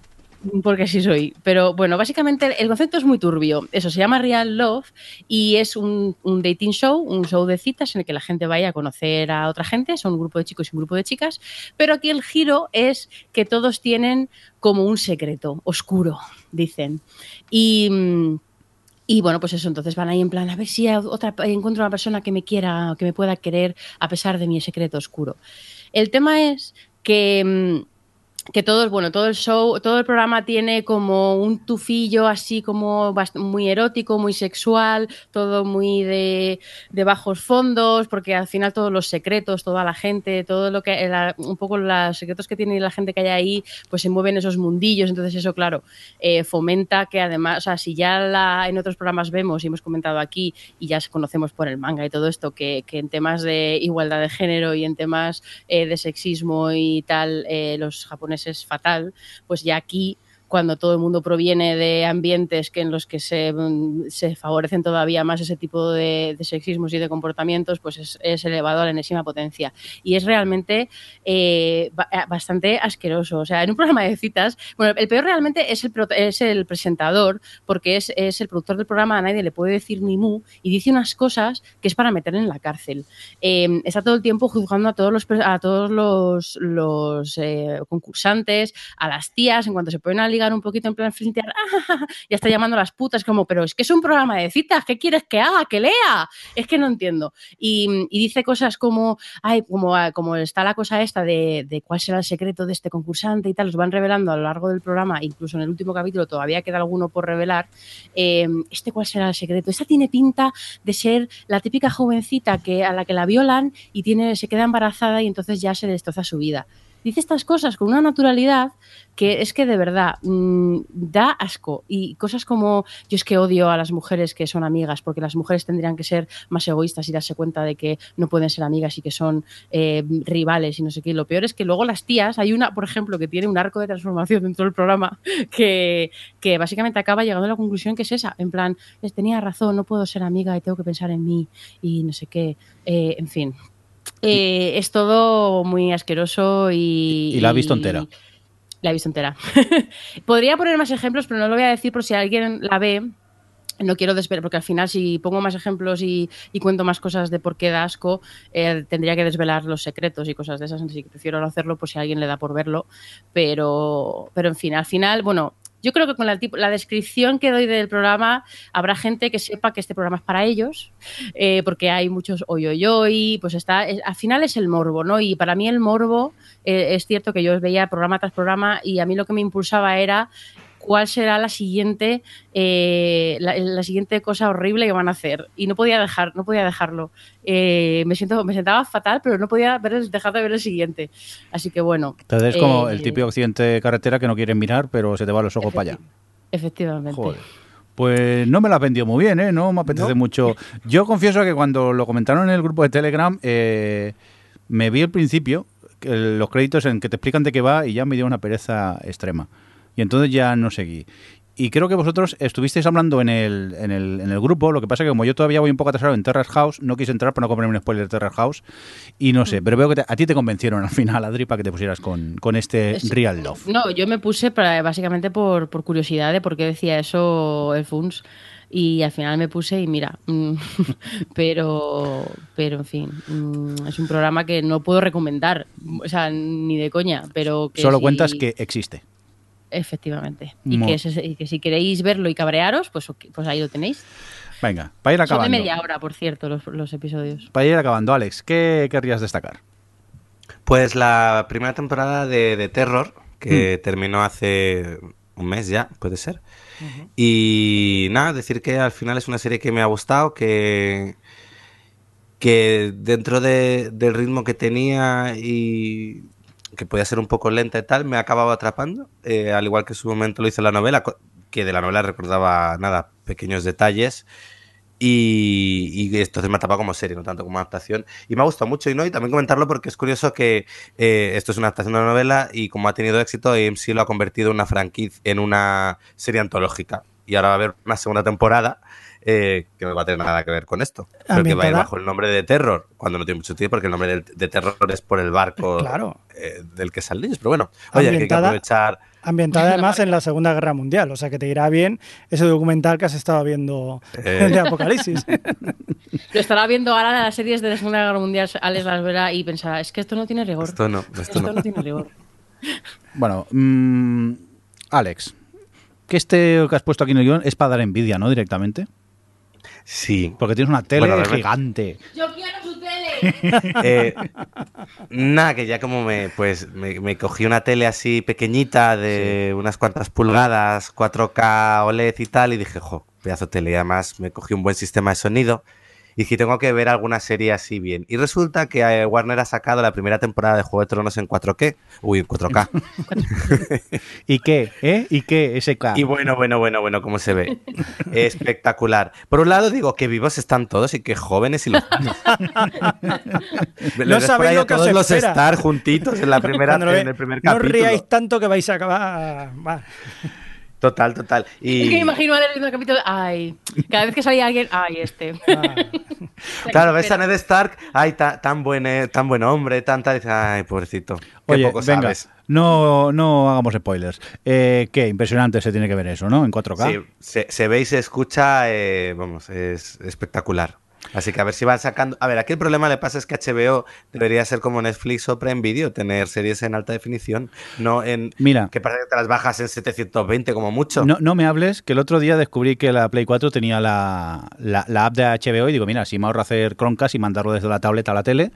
Porque así soy. Pero bueno, básicamente el concepto es muy turbio. Eso se llama Real Love y es un, un dating show, un show de citas en el que la gente vaya a conocer a otra gente. Son un grupo de chicos y un grupo de chicas. Pero aquí el giro es que todos tienen como un secreto oscuro, dicen. Y. y bueno, pues eso, entonces van ahí en plan, a ver si otra, encuentro una persona que me quiera, que me pueda querer a pesar de mi secreto oscuro. El tema es que, mm, que todo, bueno, todo el show, todo el programa tiene como un tufillo así como muy erótico, muy sexual, todo muy de, de bajos fondos, porque al final todos los secretos, toda la gente, todo lo que, un poco los secretos que tiene la gente que hay ahí, pues se mueven esos mundillos, entonces eso, claro, eh, fomenta que además, o sea, si ya la- en otros programas vemos y hemos comentado aquí y ya conocemos por el manga y todo esto, que, que en temas de igualdad de género y en temas eh, de sexismo y tal, eh, los japoneses fatal, pues ya aquí cuando todo el mundo proviene de ambientes que en los que se, mm, favorecen todavía más ese tipo de, sexismos y de comportamientos, pues es, elevado a la enésima potencia. Y es realmente eh, eh, bastante asqueroso. O sea, en un programa de citas, bueno, el peor realmente es el, es el presentador, porque es, el productor del programa, a nadie le puede decir ni mu, y dice unas cosas que es para meter en la cárcel. Eh, está todo el tiempo juzgando a todos los, a todos los, eh, concursantes, a las tías, en cuanto se ponen a un poquito en plan flintear, ¡ah! ya está llamando a las putas, como, pero es que es un programa de citas, ¿qué quieres que haga? Que lea. Es que no entiendo. Y, dice cosas como, ay, como, ah, como está la cosa esta de, de cuál será el secreto de este concursante y tal, los van revelando a lo largo del programa, incluso en el último capítulo todavía queda alguno por revelar. Eh, este cuál será el secreto. Esta tiene pinta de ser la típica jovencita que a la que la violan y tiene, se queda embarazada y entonces ya se destroza su vida. Dice estas cosas con una naturalidad que es que de verdad mm, da asco. Y cosas como yo es que odio a las mujeres que son amigas, porque las mujeres tendrían que ser más egoístas y darse cuenta de que no pueden ser amigas y que son eh, rivales y no sé qué. Lo peor es que luego las tías, hay una, por ejemplo, que tiene un arco de transformación dentro del programa que, que básicamente acaba llegando a la conclusión que es esa, en plan, "Es- tenía razón, no puedo ser amiga y tengo que pensar en mí y no sé qué. Eh, en fin. Eh, es todo muy asqueroso y... Y la ha visto entera. La he visto entera. Podría poner más ejemplos, pero no lo voy a decir por si alguien la ve. No quiero desvelar, porque al final si pongo más ejemplos y, y cuento más cosas de por qué da asco, eh, tendría que desvelar los secretos y cosas de esas, así que prefiero no hacerlo por si a alguien le da por verlo. Pero, pero en fin, al final, bueno, yo creo que con la, la descripción que doy del programa habrá gente que sepa que este programa es para ellos, eh, porque hay muchos hoy, pues está, es- al final es el morbo, ¿no? Y para mí el morbo, eh, es cierto que yo veía programa tras programa y a mí lo que me impulsaba era cuál será la siguiente eh, la, la siguiente cosa horrible que van a hacer y no podía dejar no podía dejarlo Eh, me siento me sentaba fatal pero no podía ver el- dejar de ver el siguiente así que bueno Entonces es como eh, el típico accidente de carretera que no quieres mirar, pero se te van los ojos para allá. efectivamente Joder. Pues no me la ha vendido muy bien, ¿eh? No me apetece mucho. Yo confieso que cuando lo comentaron en el grupo de Telegram, eh, me vi al principio que los créditos en que te explican de qué va y ya me dio una pereza extrema. Y entonces ya no seguí. Y creo que vosotros estuvisteis hablando en el, en el, en el grupo, lo que pasa que como yo todavía voy un poco atrasado en Terrace House, no quise entrar para no comerme un spoiler de Terrace House, y no sé, pero veo que te- a ti te convencieron al final, Adri, para que te pusieras con, con este Es- Real Love. No, yo me puse para- básicamente por, por curiosidad de por qué decía eso el Funs y al final me puse y mira, mm, pero, pero en fin, mm, es un programa que no puedo recomendar, o sea, ni de coña, pero que Solo si- cuentas que existe. Efectivamente. Y Mo- que, ese- y que si queréis verlo y cabrearos, pues, pues ahí lo tenéis. Venga, para ir Son de acabando. media hora, por cierto, los, los episodios. Para ir acabando, Alex, ¿qué querrías destacar? Pues la primera temporada de, de Terror, que terminó hace un mes ya, puede ser. Y nada, decir que al final es una serie que me ha gustado, que, que dentro de- del ritmo que tenía y que podía ser un poco lenta y tal, me ha acabado atrapando, eh, al igual que en su momento lo hizo la novela, que de la novela recordaba nada, pequeños detalles. Y, y entonces me ha atrapado como serie, no tanto como adaptación. Y me ha gustado mucho. Y, no, y también comentarlo porque es curioso que eh, esto es una adaptación de una novela y como ha tenido éxito, AMC lo ha convertido en una franquicia, en una serie antológica. Y ahora va a haber una segunda temporada eh, que no va a tener nada que ver con esto. Pero que va a ir bajo el nombre de Terror, cuando no tiene mucho tiempo, porque el nombre de, Terror es por el barco Claro. eh, del que salen ellos. Pero bueno, oye, que hay que aprovechar. Ambientada además en la Segunda Guerra Mundial, o sea que te irá bien ese documental que has estado viendo Eh. de Apocalipsis. Lo estará viendo ahora las series de la Segunda Guerra Mundial, Alex las verá y pensará, es que esto no tiene rigor. Esto no, esto Esto no. no tiene rigor. Bueno, mm, Alex, que este que has puesto aquí en el guion es para dar envidia, ¿no? Directamente. Sí. Porque tienes una tele Bueno, gigante. Yo quiero su tele. Eh, nada, que ya como me, pues, me, me cogí una tele así pequeñita de unas cuantas pulgadas, 4K OLED y tal, y dije, jo, pedazo de tele. Y además me cogí un buen sistema de sonido. Y que tengo que ver alguna serie así bien. Y resulta que eh, Warner ha sacado la primera temporada de Juego de Tronos en 4K. Uy, en 4K. ¿Y qué? ¿Eh? ¿Y qué? Ese K. y bueno, bueno, bueno, bueno, cómo se ve. Espectacular. Por un lado digo que vivos están todos y que jóvenes y los No sabéis lo que os todos los espera. estar juntitos en la primera en el primer no os capítulo. riáis tanto que vais a acabar. Total, total. Y Es que me imagino a ver el capítulo. Ay, cada vez que salía alguien, ay, este. Ah. Claro, ves a Ned Stark, ay, ta- tan buen, eh, tan buen hombre, tanta, dices, ay, pobrecito. Qué Oye, poco venga, sabes. no, no hagamos spoilers. Eh, qué impresionante se tiene que ver eso, ¿no? En 4K. Sí, se, se ve y se escucha, eh, vamos, es espectacular. Así que a ver si van sacando. A ver, aquí el problema le pasa es que HBO debería ser como Netflix o Prime Video, tener series en alta definición, no en. Mira. Que parece que te las bajas en 720 como mucho. No, no me hables, que el otro día descubrí que la Play 4 tenía la, la- la app de HBO y digo, mira, si me ahorro hacer Chromecast y mandarlo desde la tableta a la tele.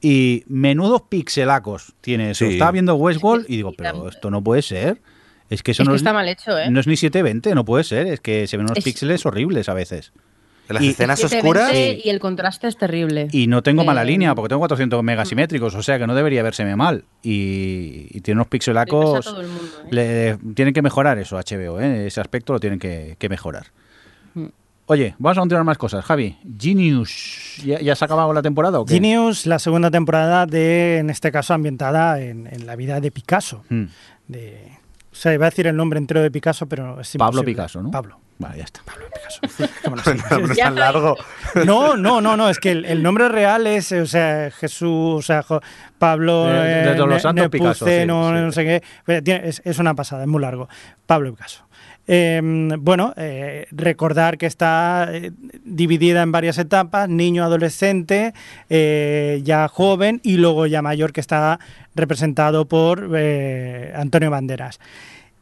Y menudos pixelacos tiene eso. Sí. Estaba viendo Westworld y digo, pero esto no puede ser. Es que eso Es no, que es, está mal hecho, ¿eh? no es ni 720, no puede ser. Es que se ven unos Es- píxeles horribles a veces. Las y- escenas 720 oscuras. Y el contraste es terrible. Y no tengo mala Eh, línea porque tengo 400 megasimétricos, o sea que no debería verseme mal. Y, y tiene unos pixelacos. mundo, ¿eh? Le, tienen que mejorar eso, HBO, ¿eh? ese aspecto lo tienen que, que mejorar. Mm. Oye, vamos a continuar más cosas. Javi, Genius, ¿ya, ya se ha acabado la temporada o qué? Genius, la segunda temporada de, en este caso, ambientada en, en la vida de Picasso. Mm. De, o sea, iba a decir el nombre entero de Picasso, pero es Pablo imposible. Picasso, ¿no? Pablo. Vale, ya está. Picasso. ¿Cómo no es tan largo. No, no, no, no, es que el, el nombre real es, o sea, Jesús, o sea, Jo- Pablo De- de eh, todos los santos, Picasso, sí, Nepomuceno, sí. no sé qué. Pero tiene- es, es una pasada, es muy largo. Pablo Picasso. Eh, bueno, eh, recordar que está eh, dividida en varias etapas, niño, adolescente, eh, ya joven y luego ya mayor que está representado por eh, Antonio Banderas.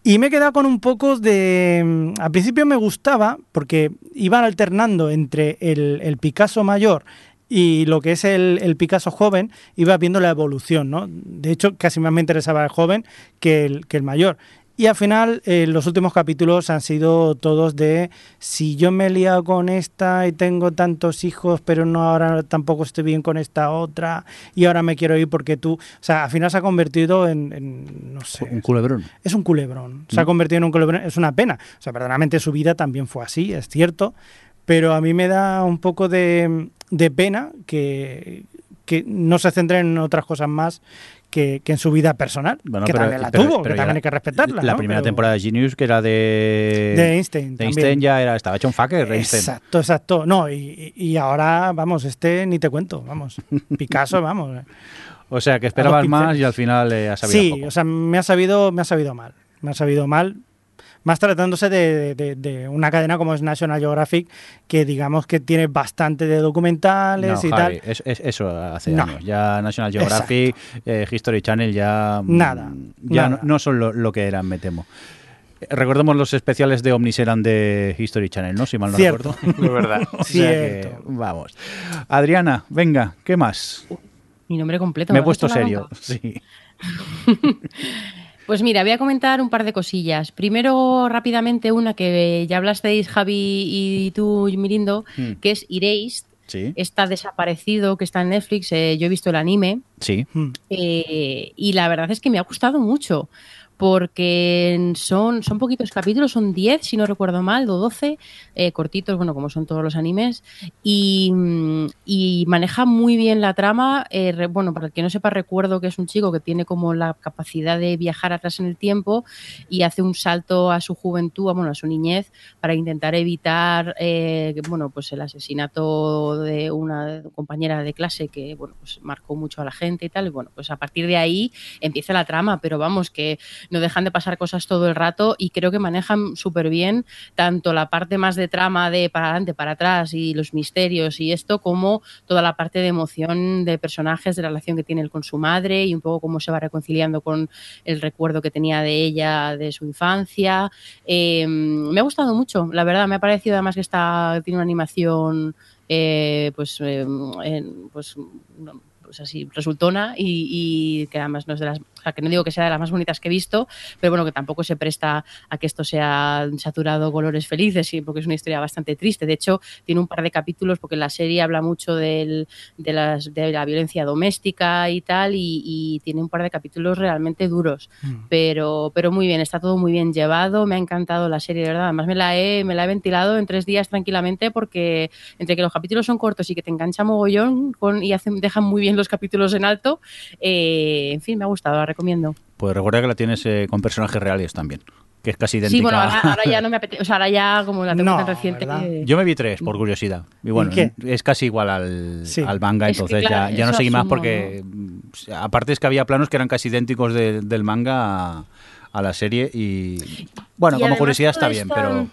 Y me he quedado con un poco de... mm, Al principio me gustaba porque iban alternando entre el, el Picasso mayor y lo que es el, el Picasso joven, iba viendo la evolución, ¿no? De hecho, casi más me interesaba el joven que el, que el mayor. Y al final, eh, los últimos capítulos han sido todos de si yo me he liado con esta y tengo tantos hijos, pero no ahora tampoco estoy bien con esta otra y ahora me quiero ir porque tú. O sea, al final se ha convertido en, en, no sé. Un culebrón. Es un culebrón. Se ha Mm. convertido en un culebrón. Es una pena. O sea, verdaderamente su vida también fue así, es cierto. Pero a mí me da un poco de, de pena que, que no se centre en otras cosas más que, que en su vida personal. Bueno, que pero- también la pero- tuvo, pero que también hay que respetarla. La ¿no? primera temporada de Genius, que era de. De Einstein. de también. Einstein ya era, estaba hecho un fucker, Einstein. Exacto, exacto. No, y, y ahora, vamos, este ni te cuento, vamos. Picasso, vamos. O sea, que esperabas más y al final eh, has sabido Sí, poco. o sea, me ha sabido, me ha sabido mal. Me ha sabido mal. Más tratándose de, de- de una cadena como es National Geographic, que digamos que tiene bastante de documentales No, y Javi, tal. es- es- eso hace No. años. Ya National Geographic, eh, History Channel ya. mm, Nada, Ya nada. No, no son lo, lo que eran, me temo. Eh, Recordemos los especiales de Omnis eran de History Channel, ¿no? Si mal no Cierto. recuerdo. De verdad. O sea que, Cierto. vamos. Adriana, venga, ¿qué más? Mi nombre completo. Me he has puesto serio. Sí. Pues mira, voy a comentar un par de cosillas. Primero, rápidamente, una que ya hablasteis, Javi y tú, Mirindo, Hmm. que es Erased. Sí. Está desaparecido, que está en Netflix. eh, yo he visto el anime. Sí. Mm. Eh, y la verdad es que me ha gustado mucho. Porque son, son poquitos capítulos, son 10, si no recuerdo mal, o 12, eh, cortitos, bueno, como son todos los animes. Y, mm, y maneja muy bien la trama. eh, re- bueno, para el que no sepa, recuerdo que es un chico que tiene como la capacidad de viajar atrás en el tiempo y hace un salto a su juventud, a, bueno, a su niñez, para intentar evitar eh, bueno, pues el asesinato de una compañera de clase que bueno, pues marcó mucho a la gente y tal. Y bueno, pues a partir de ahí empieza la trama, pero vamos, que no dejan de pasar cosas todo el rato y creo que manejan súper bien tanto la parte más de trama de para adelante, para atrás y los misterios y esto, como toda la parte de emoción de personajes, de la relación que tiene él con su madre y un poco cómo se va reconciliando con el recuerdo que tenía de ella de su infancia. Eh, me ha gustado mucho, la verdad, me ha parecido además que está, tiene una animación eh, pues, eh, pues pues así resultona y, y que además no es de las, o sea, que no digo que sea de las más bonitas que he visto, pero bueno, que tampoco se presta a que esto sea saturado colores felices, sí, porque es una historia bastante triste. De hecho, tiene un par de capítulos porque la serie habla mucho del, de, las, de la violencia doméstica y tal, y, y tiene un par de capítulos realmente duros, Mm. pero, pero muy bien, está todo muy bien llevado, me ha encantado la serie, de verdad. Además, me la he, me la he ventilado en tres días tranquilamente porque entre que los capítulos son cortos y que te engancha mogollón con, y hacen, dejan muy bien los capítulos en alto, eh, en fin, me ha gustado, la recomiendo. Pues recuerda que la tienes eh, con personajes reales también, que es casi idéntica. Sí, bueno, ahora, ahora ya no me apetece, o sea, ahora ya como la tengo No, tan reciente. Yo me vi tres, por curiosidad. Y bueno, es casi igual al, Sí. al manga, Es que, entonces claro, ya, ya no seguí más porque, aparte es que había planos que eran casi idénticos de- del manga a, a la serie y, bueno, Y como curiosidad está bien, esta- pero...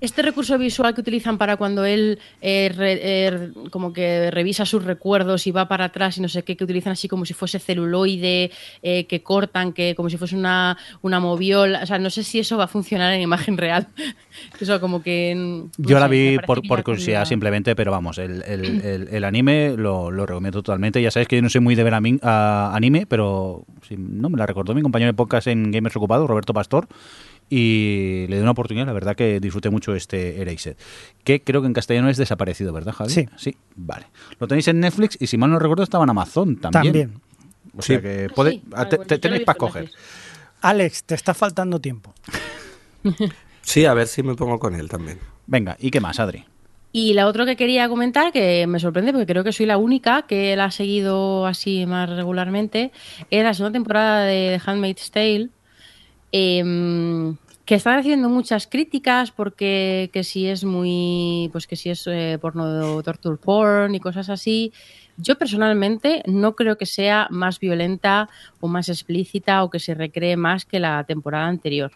Este recurso visual que utilizan para cuando él eh, re- eh, como que revisa sus recuerdos y va para atrás y no sé qué, que utilizan así como si fuese celuloide, eh, que cortan, que como si fuese una, una moviola. O sea, no sé si eso va a funcionar en imagen real. Eso como que... no Yo la sé, vi por, por curiosidad simplemente, pero vamos, el, el- el- el anime lo, lo recomiendo totalmente. Ya sabéis que yo no soy muy de ver anime, pero si no me la recordó mi compañero de podcast en Gamers Ocupados, Roberto Pastor, y le di una oportunidad. La verdad que disfruté mucho este Erased, que creo que en castellano es desaparecido, ¿verdad, Javi? Sí. Sí, vale. Lo tenéis en Netflix y si mal no recuerdo estaba en Amazon también. También. O sea Sí. que pode- Sí, te- tenéis para coger. Alex, te está faltando tiempo. Sí, a ver si me pongo con él también. Venga, ¿y qué más, Adri? Y la otra que quería comentar, que me sorprende porque creo que soy la única que la ha seguido así más regularmente, es la segunda temporada de The Handmaid's Tale, em, que están recibiendo muchas críticas porque que si es muy, pues que si es eh, porno torture porn y cosas así. Yo personalmente no creo que sea más violenta o más explícita o que se recree más que la temporada anterior.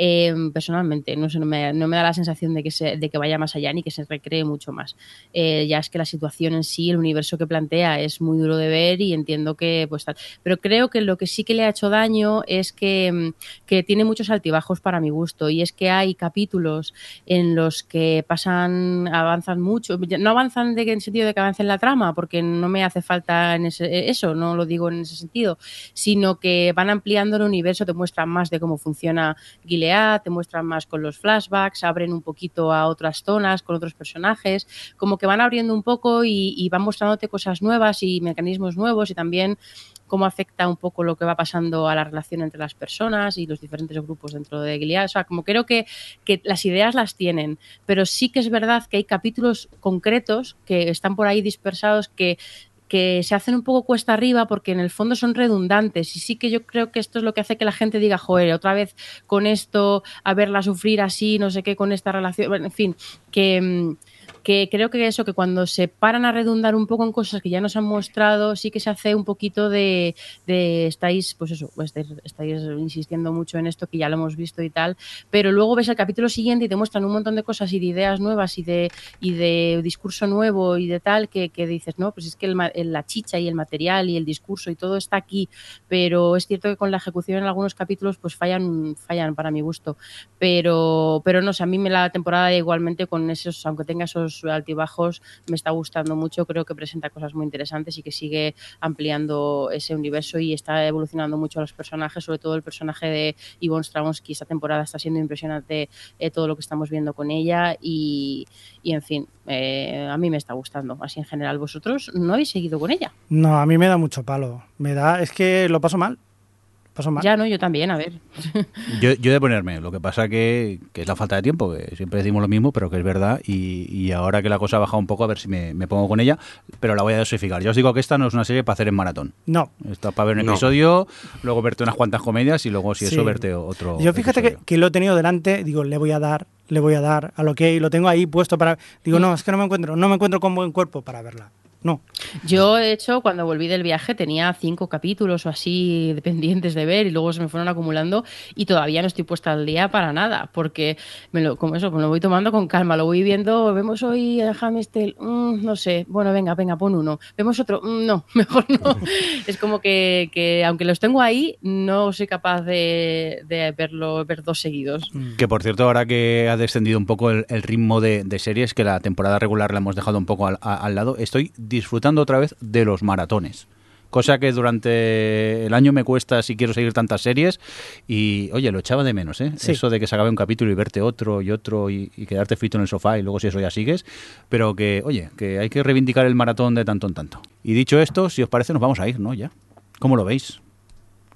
Eh, personalmente, no, sé, no, me, no me da la sensación de que, se, de que vaya más allá ni que se recree mucho más. Eh, ya es que la situación en sí, el universo que plantea es muy duro de ver y entiendo que pues tal. Pero creo que lo que sí que le ha hecho daño es que, mm, que tiene muchos altibajos para mi gusto y es que hay capítulos en los que pasan, avanzan mucho, no avanzan de, en sentido de que avancen la trama, porque no me hace falta en ese, eso, no lo digo en ese sentido, sino que van ampliando el universo, te muestran más de cómo funciona Gilead, te muestran más con los flashbacks, abren un poquito a otras zonas con otros personajes, como que van abriendo un poco y, y van mostrándote cosas nuevas y mecanismos nuevos y también cómo afecta un poco lo que va pasando a la relación entre las personas y los diferentes grupos dentro de Gilead. O sea, como creo que, que las ideas las tienen, pero sí que es verdad que hay capítulos concretos que están por ahí dispersados que que se hacen un poco cuesta arriba porque en el fondo son redundantes. Y sí que yo creo que esto es lo que hace que la gente diga, joder, otra vez con esto, a verla sufrir así, no sé qué, con esta relación, en fin, que, mm, que creo que eso, que cuando se paran a redundar un poco en cosas que ya nos han mostrado, sí que se hace un poquito de, de estáis, pues eso, pues estáis, insistiendo mucho en esto que ya lo hemos visto y tal, pero luego ves el capítulo siguiente y te muestran un montón de cosas y de ideas nuevas y de, y de discurso nuevo y de tal que, que dices, no, pues es que el- la chicha y el material y el discurso y todo está aquí, pero es cierto que con la ejecución en algunos capítulos pues fallan, fallan para mi gusto, pero, pero no sé, a mí me la temporada igualmente con esos, aunque tenga esos altibajos, me está gustando mucho, creo que presenta cosas muy interesantes y que sigue ampliando ese universo y está evolucionando mucho los personajes, sobre todo el personaje de Yvonne Strahovski esta temporada está siendo impresionante eh, todo lo que estamos viendo con ella y, y en fin, eh, a mí me está gustando, así en general. ¿Vosotros no habéis seguido con ella? No, a mí me da mucho palo. Me da, es que lo paso mal. Paso mal. Ya, ¿no? Yo también, a ver. Yo, yo he de ponerme, lo que pasa que, que es la falta de tiempo, que siempre decimos lo mismo, pero que es verdad, y, y ahora que la cosa ha bajado un poco, a ver si me, me pongo con ella, pero la voy a dosificar. Yo os digo que esta no es una serie para hacer en maratón. No. Está para ver un No. episodio, luego verte unas cuantas comedias y luego, si Sí. eso, verte otro. Yo fíjate que, que lo he tenido delante, digo, le voy a dar, le voy a dar a lo que hay, lo tengo ahí puesto para. Digo, no, es que no me encuentro, no me encuentro con buen cuerpo para verla. No. Yo, de hecho, cuando volví del viaje tenía cinco capítulos o así pendientes de ver y luego se me fueron acumulando y todavía no estoy puesta al día para nada, porque me lo, como eso, me lo voy tomando con calma, lo voy viendo, vemos hoy a Hamestel, mm, no sé, bueno, venga, venga, pon uno, vemos otro, mm, no, mejor no. es como que, que aunque los tengo ahí, no soy capaz de, de verlo, ver dos seguidos. Que por cierto, ahora que ha descendido un poco el, el ritmo de, de series, que la temporada regular la hemos dejado un poco al, a- al lado, estoy disfrutando otra vez de los maratones. Cosa que durante el año me cuesta si quiero seguir tantas series. Y oye, lo echaba de menos, ¿eh? Sí. Eso de que se acabe un capítulo y verte otro y otro y, y quedarte frito en el sofá y luego si eso ya sigues. Pero que, oye, que hay que reivindicar el maratón de tanto en tanto. Y dicho esto, si os parece, nos vamos a ir, ¿no? Ya. ¿Cómo lo veis?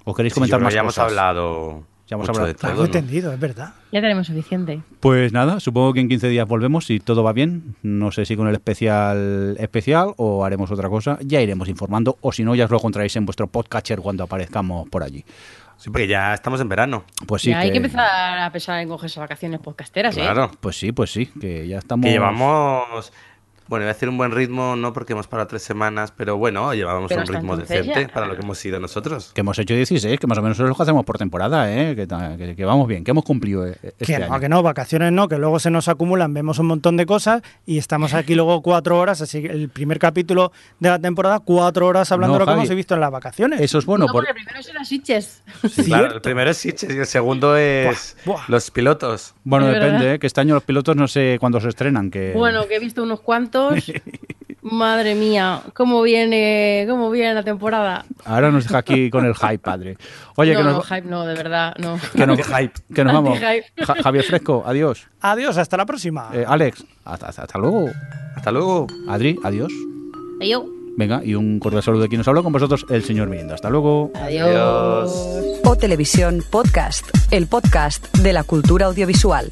¿O queréis Sí, comentar yo creo más ya hemos hablado Ya hemos hablado. de todo. Tendido, es verdad. Ya tenemos suficiente. Pues nada, supongo que en 15 días volvemos si todo va bien. No sé si con el especial especial o haremos otra cosa. Ya iremos informando o si no ya os lo encontráis en vuestro podcatcher cuando aparezcamos por allí. Sí, porque ya estamos en verano. Pues sí, ya hay que empezar a pensar en cogerse vacaciones podcasteras, ¿eh? Claro. Pues sí, pues sí, que ya estamos Que llevamos. Bueno, iba a decir un buen ritmo, no porque hemos parado tres semanas, pero bueno, llevábamos Pero un ritmo decente ya. para lo que hemos sido nosotros. Que hemos hecho 16, que más o menos es lo que hacemos por temporada, ¿eh? que, ta- que- que vamos bien, que hemos cumplido eh, este que año. no, que no, vacaciones no, que luego se nos acumulan, vemos un montón de cosas y estamos aquí luego cuatro horas, así que el primer capítulo de la temporada, cuatro horas hablando No, de lo que hemos visto en las vacaciones. Eso es bueno. no, por- porque primero son las Sitches. Sí, claro, el primero es Sitges y el segundo es Buah, buah. los pilotos. Bueno, depende. ¿eh? que este año los pilotos no sé cuándo se estrenan. Que... Bueno, que he visto unos cuantos. Madre mía, cómo viene, cómo viene la temporada. Ahora nos deja aquí con el hype, padre. Oye, no, que, no, nos, hype no, de verdad, no. que, nos, hype. que nos vamos. Ja- Javier Fresco, adiós. Adiós, hasta la próxima. Eh, Alex, hasta, hasta, hasta luego. Hasta luego. Adri, adiós. Adiós. Venga, y un cordial saludo de quien nos habló con vosotros, el señor Mirindo. Hasta luego. Adiós. Adiós. O Televisión Podcast, el podcast de la cultura audiovisual.